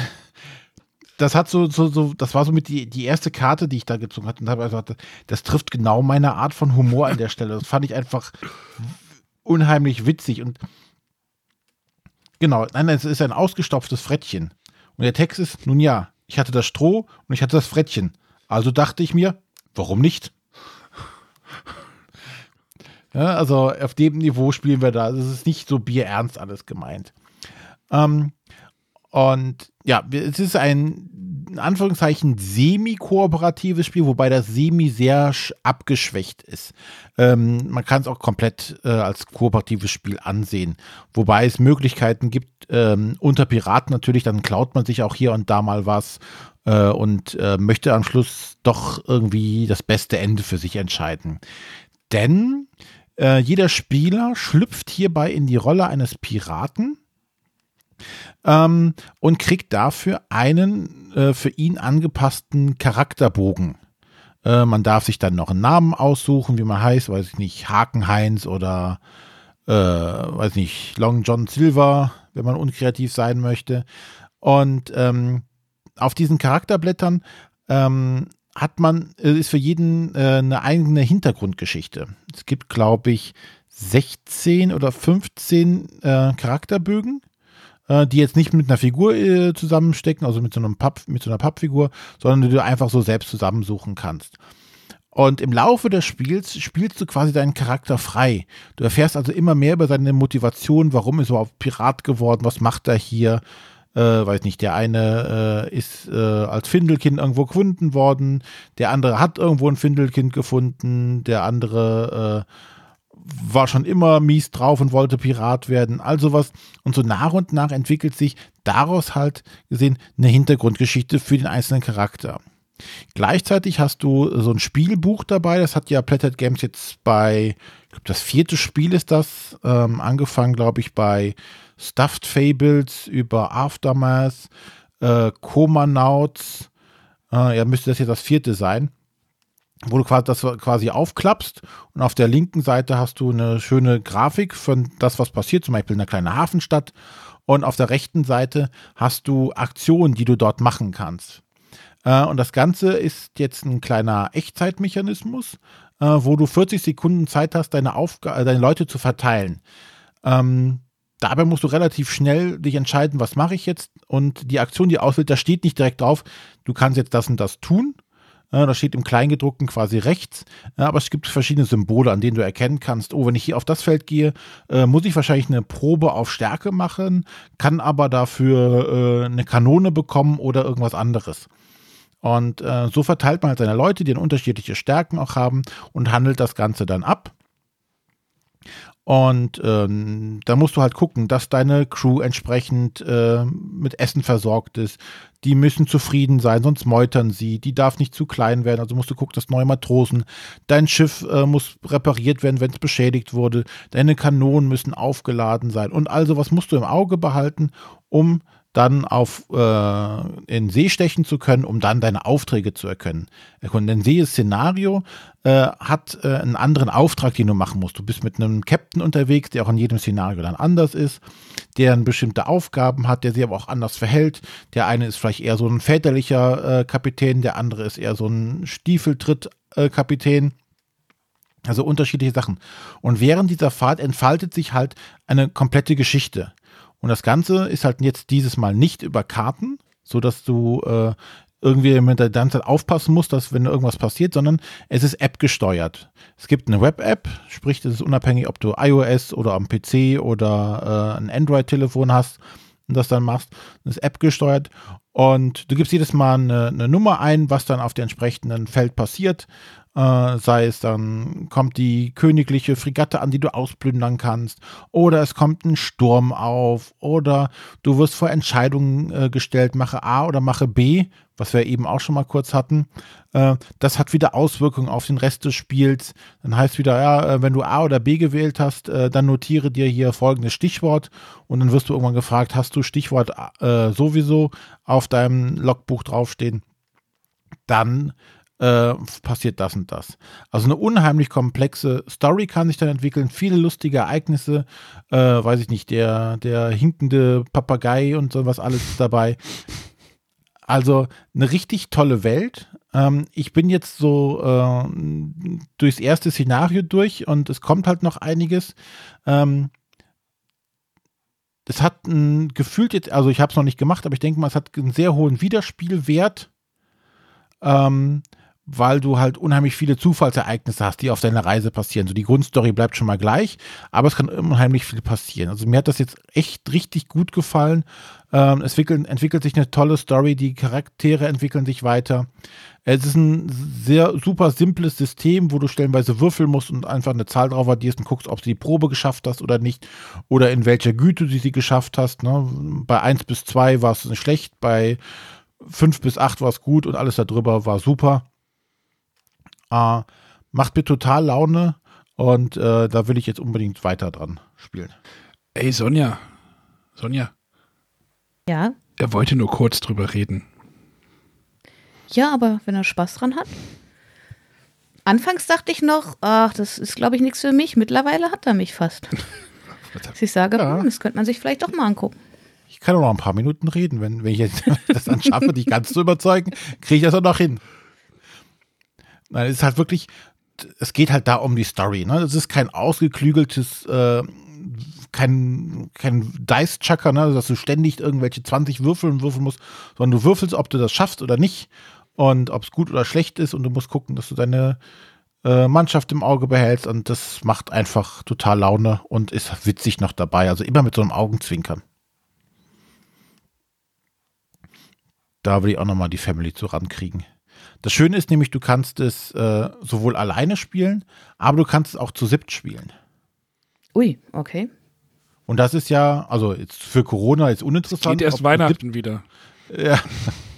das hat so, so, so, das war so mit die, die erste Karte, die ich da gezogen hatte und habe gesagt, das trifft genau meine Art von Humor an der Stelle. Das fand ich einfach unheimlich witzig und genau, nein, es ist ein ausgestopftes Frettchen. Und der Text ist, nun ja, ich hatte das Stroh und ich hatte das Frettchen. Also dachte ich mir, warum nicht? Ja, also auf dem Niveau spielen wir da. Es ist nicht so bierernst alles gemeint. Ähm, und ja, es ist ein in Anführungszeichen semi-kooperatives Spiel, wobei das Semi sehr abgeschwächt ist. Ähm, man kann es auch komplett äh, als kooperatives Spiel ansehen, wobei es Möglichkeiten gibt, ähm, unter Piraten natürlich, dann klaut man sich auch hier und da mal was äh, und äh, möchte am Schluss doch irgendwie das beste Ende für sich entscheiden. Denn äh, jeder Spieler schlüpft hierbei in die Rolle eines Piraten ähm, und kriegt dafür einen äh, für ihn angepassten Charakterbogen. Äh, man darf sich dann noch einen Namen aussuchen, wie man heißt, weiß ich nicht, Hakenheinz oder äh, weiß nicht, Long John Silver, wenn man unkreativ sein möchte. Und ähm, auf diesen Charakterblättern ähm, hat man, äh, ist für jeden äh, eine eigene Hintergrundgeschichte. Es gibt, glaube ich, 16 oder 15 äh, Charakterbögen äh, die jetzt nicht mit einer Figur äh, zusammenstecken, also mit so, einem Papp, mit so einer Pappfigur, sondern die du einfach so selbst zusammensuchen kannst. Und im Laufe des Spiels spielst du quasi deinen Charakter frei. Du erfährst also immer mehr über seine Motivation, warum ist er überhaupt Pirat geworden, was macht er hier, äh, weiß nicht, der eine äh, ist äh, als Findelkind irgendwo gefunden worden, der andere hat irgendwo ein Findelkind gefunden, der andere äh, war schon immer mies drauf und wollte Pirat werden, also was. Und so nach und nach entwickelt sich daraus halt gesehen eine Hintergrundgeschichte für den einzelnen Charakter. Gleichzeitig hast du so ein Spielbuch dabei, das hat ja Plated Games jetzt bei, ich glaube, das vierte Spiel ist das, ähm, angefangen, glaube ich, bei Stuffed Fables über Aftermath, äh, Comanauts, äh, ja, müsste das jetzt das vierte sein wo du quasi das quasi aufklappst und auf der linken Seite hast du eine schöne Grafik von das, was passiert, zum Beispiel eine kleine Hafenstadt und auf der rechten Seite hast du Aktionen, die du dort machen kannst. Äh, und das Ganze ist jetzt ein kleiner Echtzeitmechanismus, äh, wo du 40 Sekunden Zeit hast, deine, Aufga äh, deine Leute zu verteilen. Ähm, dabei musst du relativ schnell dich entscheiden, was mache ich jetzt und die Aktion, die auswählt, da steht nicht direkt drauf, du kannst jetzt das und das tun, da steht im Kleingedruckten quasi rechts, aber es gibt verschiedene Symbole, an denen du erkennen kannst, oh, wenn ich hier auf das Feld gehe, äh, muss ich wahrscheinlich eine Probe auf Stärke machen, kann aber dafür äh, eine Kanone bekommen oder irgendwas anderes. Und äh, so verteilt man halt seine Leute, die dann unterschiedliche Stärken auch haben und handelt das Ganze dann ab. Und ähm, da musst du halt gucken, dass deine Crew entsprechend äh, mit Essen versorgt ist. Die müssen zufrieden sein, sonst meutern sie. Die darf nicht zu klein werden. Also musst du gucken, dass neue Matrosen. Dein Schiff äh, muss repariert werden, wenn es beschädigt wurde. Deine Kanonen müssen aufgeladen sein. Und also was musst du im Auge behalten, um dann auf äh, in See stechen zu können, um dann deine Aufträge zu erkennen. Denn jedes Szenario äh, hat äh, einen anderen Auftrag, den du machen musst. Du bist mit einem Captain unterwegs, der auch in jedem Szenario dann anders ist, der bestimmte Aufgaben hat, der sich aber auch anders verhält. Der eine ist vielleicht eher so ein väterlicher äh, Kapitän, der andere ist eher so ein Stiefeltritt-Kapitän. Also unterschiedliche Sachen. Und während dieser Fahrt entfaltet sich halt eine komplette Geschichte. Und das Ganze ist halt jetzt dieses Mal nicht über Karten, so dass du äh, irgendwie mit der ganzen Zeit aufpassen musst, dass wenn irgendwas passiert, sondern es ist App gesteuert. Es gibt eine Web-App, sprich, das ist unabhängig, ob du iOS oder am PC oder äh, ein Android-Telefon hast und das dann machst. Das ist App gesteuert und du gibst jedes Mal eine, eine Nummer ein, was dann auf dem entsprechenden Feld passiert äh, sei es dann kommt die königliche Fregatte an, die du ausplündern kannst, oder es kommt ein Sturm auf, oder du wirst vor Entscheidungen äh, gestellt, mache A oder mache B, was wir eben auch schon mal kurz hatten. Äh, das hat wieder Auswirkungen auf den Rest des Spiels. Dann heißt wieder, ja, äh, wenn du A oder B gewählt hast, äh, dann notiere dir hier folgendes Stichwort und dann wirst du irgendwann gefragt, hast du Stichwort äh, sowieso auf deinem Logbuch draufstehen? Dann äh, passiert das und das. Also eine unheimlich komplexe Story kann sich dann entwickeln, viele lustige Ereignisse, äh, weiß ich nicht, der, der hinkende Papagei und sowas alles ist dabei. Also eine richtig tolle Welt. Ähm, ich bin jetzt so äh, durchs erste Szenario durch und es kommt halt noch einiges. Ähm, es hat ein gefühlt jetzt, also ich habe es noch nicht gemacht, aber ich denke mal, es hat einen sehr hohen Wiederspielwert, ähm, weil du halt unheimlich viele Zufallsereignisse hast, die auf deiner Reise passieren. So die Grundstory bleibt schon mal gleich, aber es kann unheimlich viel passieren. Also mir hat das jetzt echt richtig gut gefallen. Ähm, es entwickelt, entwickelt sich eine tolle Story, die Charaktere entwickeln sich weiter. Es ist ein sehr super simples System, wo du stellenweise würfeln musst und einfach eine Zahl drauf addierst und guckst, ob du die Probe geschafft hast oder nicht oder in welcher Güte du sie geschafft hast. Ne? Bei 1 bis 2 war es schlecht, bei 5 bis 8 war es gut und alles darüber war super. Äh, macht mir total Laune und äh, da will ich jetzt unbedingt weiter dran spielen. Ey, Sonja. Sonja. Ja. Er wollte nur kurz drüber reden. Ja, aber wenn er Spaß dran hat. Anfangs dachte ich noch, ach, das ist, glaube ich, nichts für mich. Mittlerweile hat er mich fast. Dass (laughs) ich sage, Ja. hm, das könnte man sich vielleicht doch mal angucken. Ich kann auch noch ein paar Minuten reden. Wenn, wenn ich jetzt (laughs) das dann schaffe, dich ganz zu überzeugen, kriege ich das auch noch hin. Nein, es ist halt wirklich, es geht halt da um die Story. Ne? Es ist kein ausgeklügeltes, äh, kein, kein Dice-Chucker, ne? dass du ständig irgendwelche 20 Würfeln würfeln musst, sondern du würfelst, ob du das schaffst oder nicht und ob es gut oder schlecht ist und du musst gucken, dass du deine äh, Mannschaft im Auge behältst und das macht einfach total Laune und ist witzig noch dabei. Also immer mit so einem Augenzwinkern. Da will ich auch nochmal die Family zu rankriegen. Das Schöne ist nämlich, du kannst es äh, sowohl alleine spielen, aber du kannst es auch zu siebt spielen. Ui, okay. Und das ist ja, also jetzt für Corona jetzt uninteressant. Geht erst Weihnachten wieder. Ja.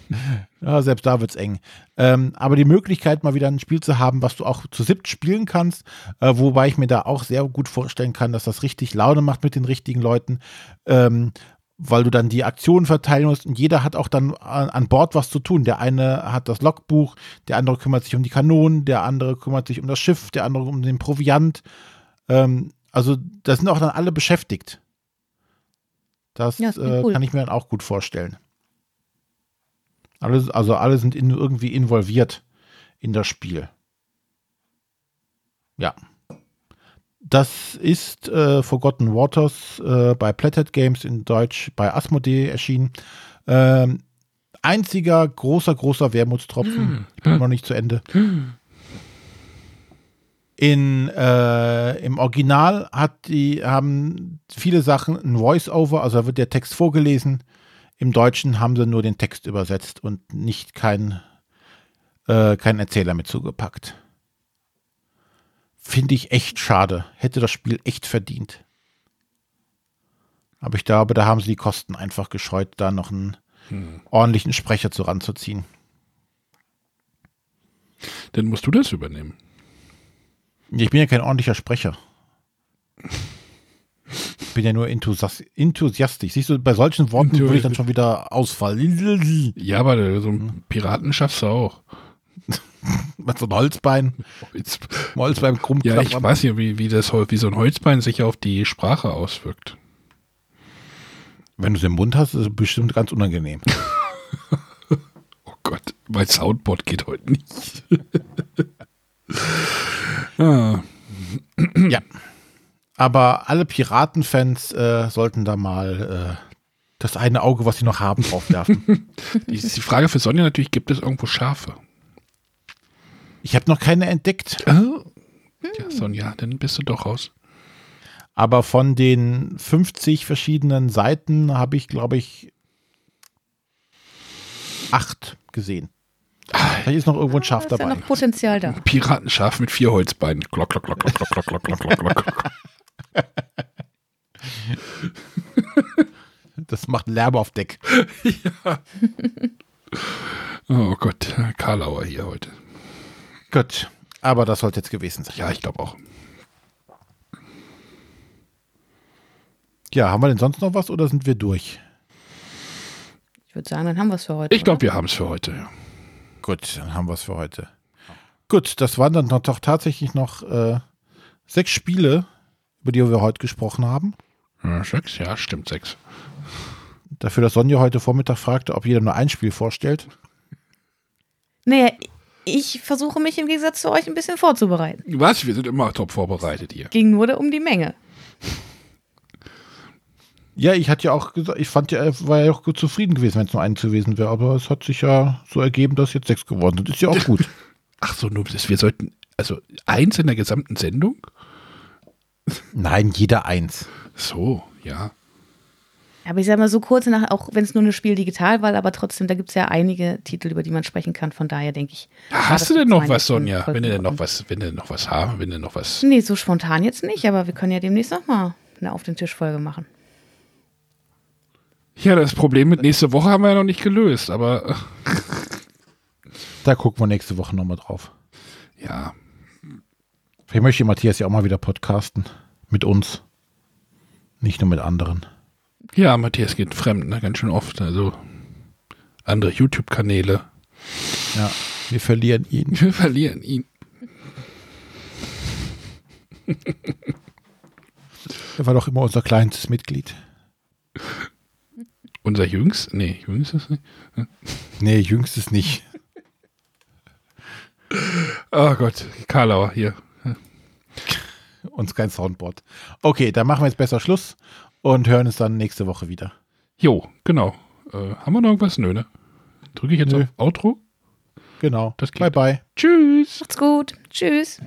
(laughs) ja, selbst da wird's eng. Ähm, aber die Möglichkeit, mal wieder ein Spiel zu haben, was du auch zu siebt spielen kannst, äh, wobei ich mir da auch sehr gut vorstellen kann, dass das richtig Laune macht mit den richtigen Leuten, ähm, weil du dann die Aktionen verteilen musst und jeder hat auch dann an, Bord was zu tun. Der eine hat das Logbuch, der andere kümmert sich um die Kanonen, der andere kümmert sich um das Schiff, der andere um den Proviant. Ähm, also da sind auch dann alle beschäftigt. Das Ja, das äh, cool. kann ich mir dann auch gut vorstellen. Alle, also alle sind in, irgendwie involviert in das Spiel. Ja. Das ist äh, Forgotten Waters äh, bei Plathead Games in Deutsch bei Asmodee erschienen. Ähm, einziger großer, großer Wermutstropfen. Ich bin noch nicht zu Ende. In, äh, Im Original hat die, haben viele Sachen ein Voice-Over, also da wird der Text vorgelesen. Im Deutschen haben sie nur den Text übersetzt und nicht kein, äh, keinen Erzähler mit zugepackt. Finde ich echt schade. Hätte das Spiel echt verdient. Aber ich glaube, da haben sie die Kosten einfach gescheut, da noch einen ordentlichen Sprecher zu ranzuziehen. Dann musst du das übernehmen. Ich bin ja kein ordentlicher Sprecher. Ich bin ja nur enthusias- enthusiastisch. Siehst du, bei solchen Worten würde ich dann schon wieder ausfallen. Ja, aber so einen Piraten schaffst du auch. (laughs) Mit so einem Holzbein, Holzbein krumm ja, ich weiß ja, wie, wie, das, wie so ein Holzbein sich auf die Sprache auswirkt. Wenn du es im Mund hast, ist es bestimmt ganz unangenehm. (laughs) Oh Gott, mein Soundboard geht heute nicht. (laughs) ah, ja. Aber alle Piratenfans äh, sollten da mal äh, das eine Auge, was sie noch haben, drauf werfen. die, die Frage für Sonja natürlich, gibt es irgendwo Schafe? Ich habe noch keine entdeckt, Ah, Ja, Sonja, dann bist du doch raus. aber von den 50 verschiedenen Seiten habe ich, glaube ich, acht gesehen. Vielleicht ist noch irgendwo ein Schaf Da ist ja dabei. noch Potenzial da. Piratenschaf mit vier Holzbeinen. Glock, glock, glock, glock, glock, glock, glock, glock, glock, glock. (laughs) Das macht Lärm auf Deck. (laughs) Oh Gott, Karlauer hier heute. Gut, aber das sollte jetzt gewesen sein. Ja, ich glaube auch. Ja, haben wir denn sonst noch was oder sind wir durch? Ich würde sagen, dann haben wir es für heute. Ich glaube, wir haben es für heute. Ja. Gut, dann haben wir es für heute. Gut, das waren dann doch tatsächlich noch äh, sechs Spiele, über die wir heute gesprochen haben. Ja, sechs? Ja, stimmt, sechs. Dafür, dass Sonja heute Vormittag fragte, ob jeder nur ein Spiel vorstellt. Naja, ich versuche mich im Gegensatz zu euch ein bisschen vorzubereiten. Was? Wir sind immer top vorbereitet hier. Ging nur um die Menge. Ja, ich hatte ja auch gesagt, ich fand ja, er war ja auch gut zufrieden gewesen, wenn es nur eins gewesen wäre, aber es hat sich ja so ergeben, dass jetzt sechs geworden sind. Ist ja auch gut. (laughs) Ach so, nur das, wir sollten, also eins in der gesamten Sendung? Nein, jeder eins. So, ja. Aber ich sag mal so kurz nach, auch wenn es nur eine Spiel digital war, aber trotzdem, da gibt es ja einige Titel, über die man sprechen kann. Von daher denke ich. war Hast du denn noch was, Sonja? Wenn du denn noch was, wenn du denn noch was haben, wenn du noch was. Nee, so spontan jetzt nicht, aber wir können ja demnächst noch mal eine Auf den Tisch Folge machen. Ja, das Problem mit nächste Woche haben wir ja noch nicht gelöst, aber äh, Da gucken wir nächste Woche nochmal drauf. ja. Vielleicht möchte Matthias ja auch mal wieder podcasten. Mit uns. Nicht nur mit anderen. Ja, Matthias geht fremd, ne? Ganz schön oft. Also andere YouTube-Kanäle. Ja, wir verlieren ihn. Wir verlieren ihn. (laughs) Er war doch immer unser kleinstes Mitglied. Unser Jüngst? Nee, Jüngstes nicht. Nee, jüngstes nicht. Oh (laughs) Gott, Karlauer hier. Uns kein Soundboard. Okay, dann machen wir jetzt besser Schluss und hören uns dann nächste Woche wieder. Jo, genau. Äh, haben wir noch irgendwas? Nö, ne? Drücke ich jetzt Nö. auf Outro? Genau. Das geht. bye bye. Tschüss. Macht's gut. Tschüss.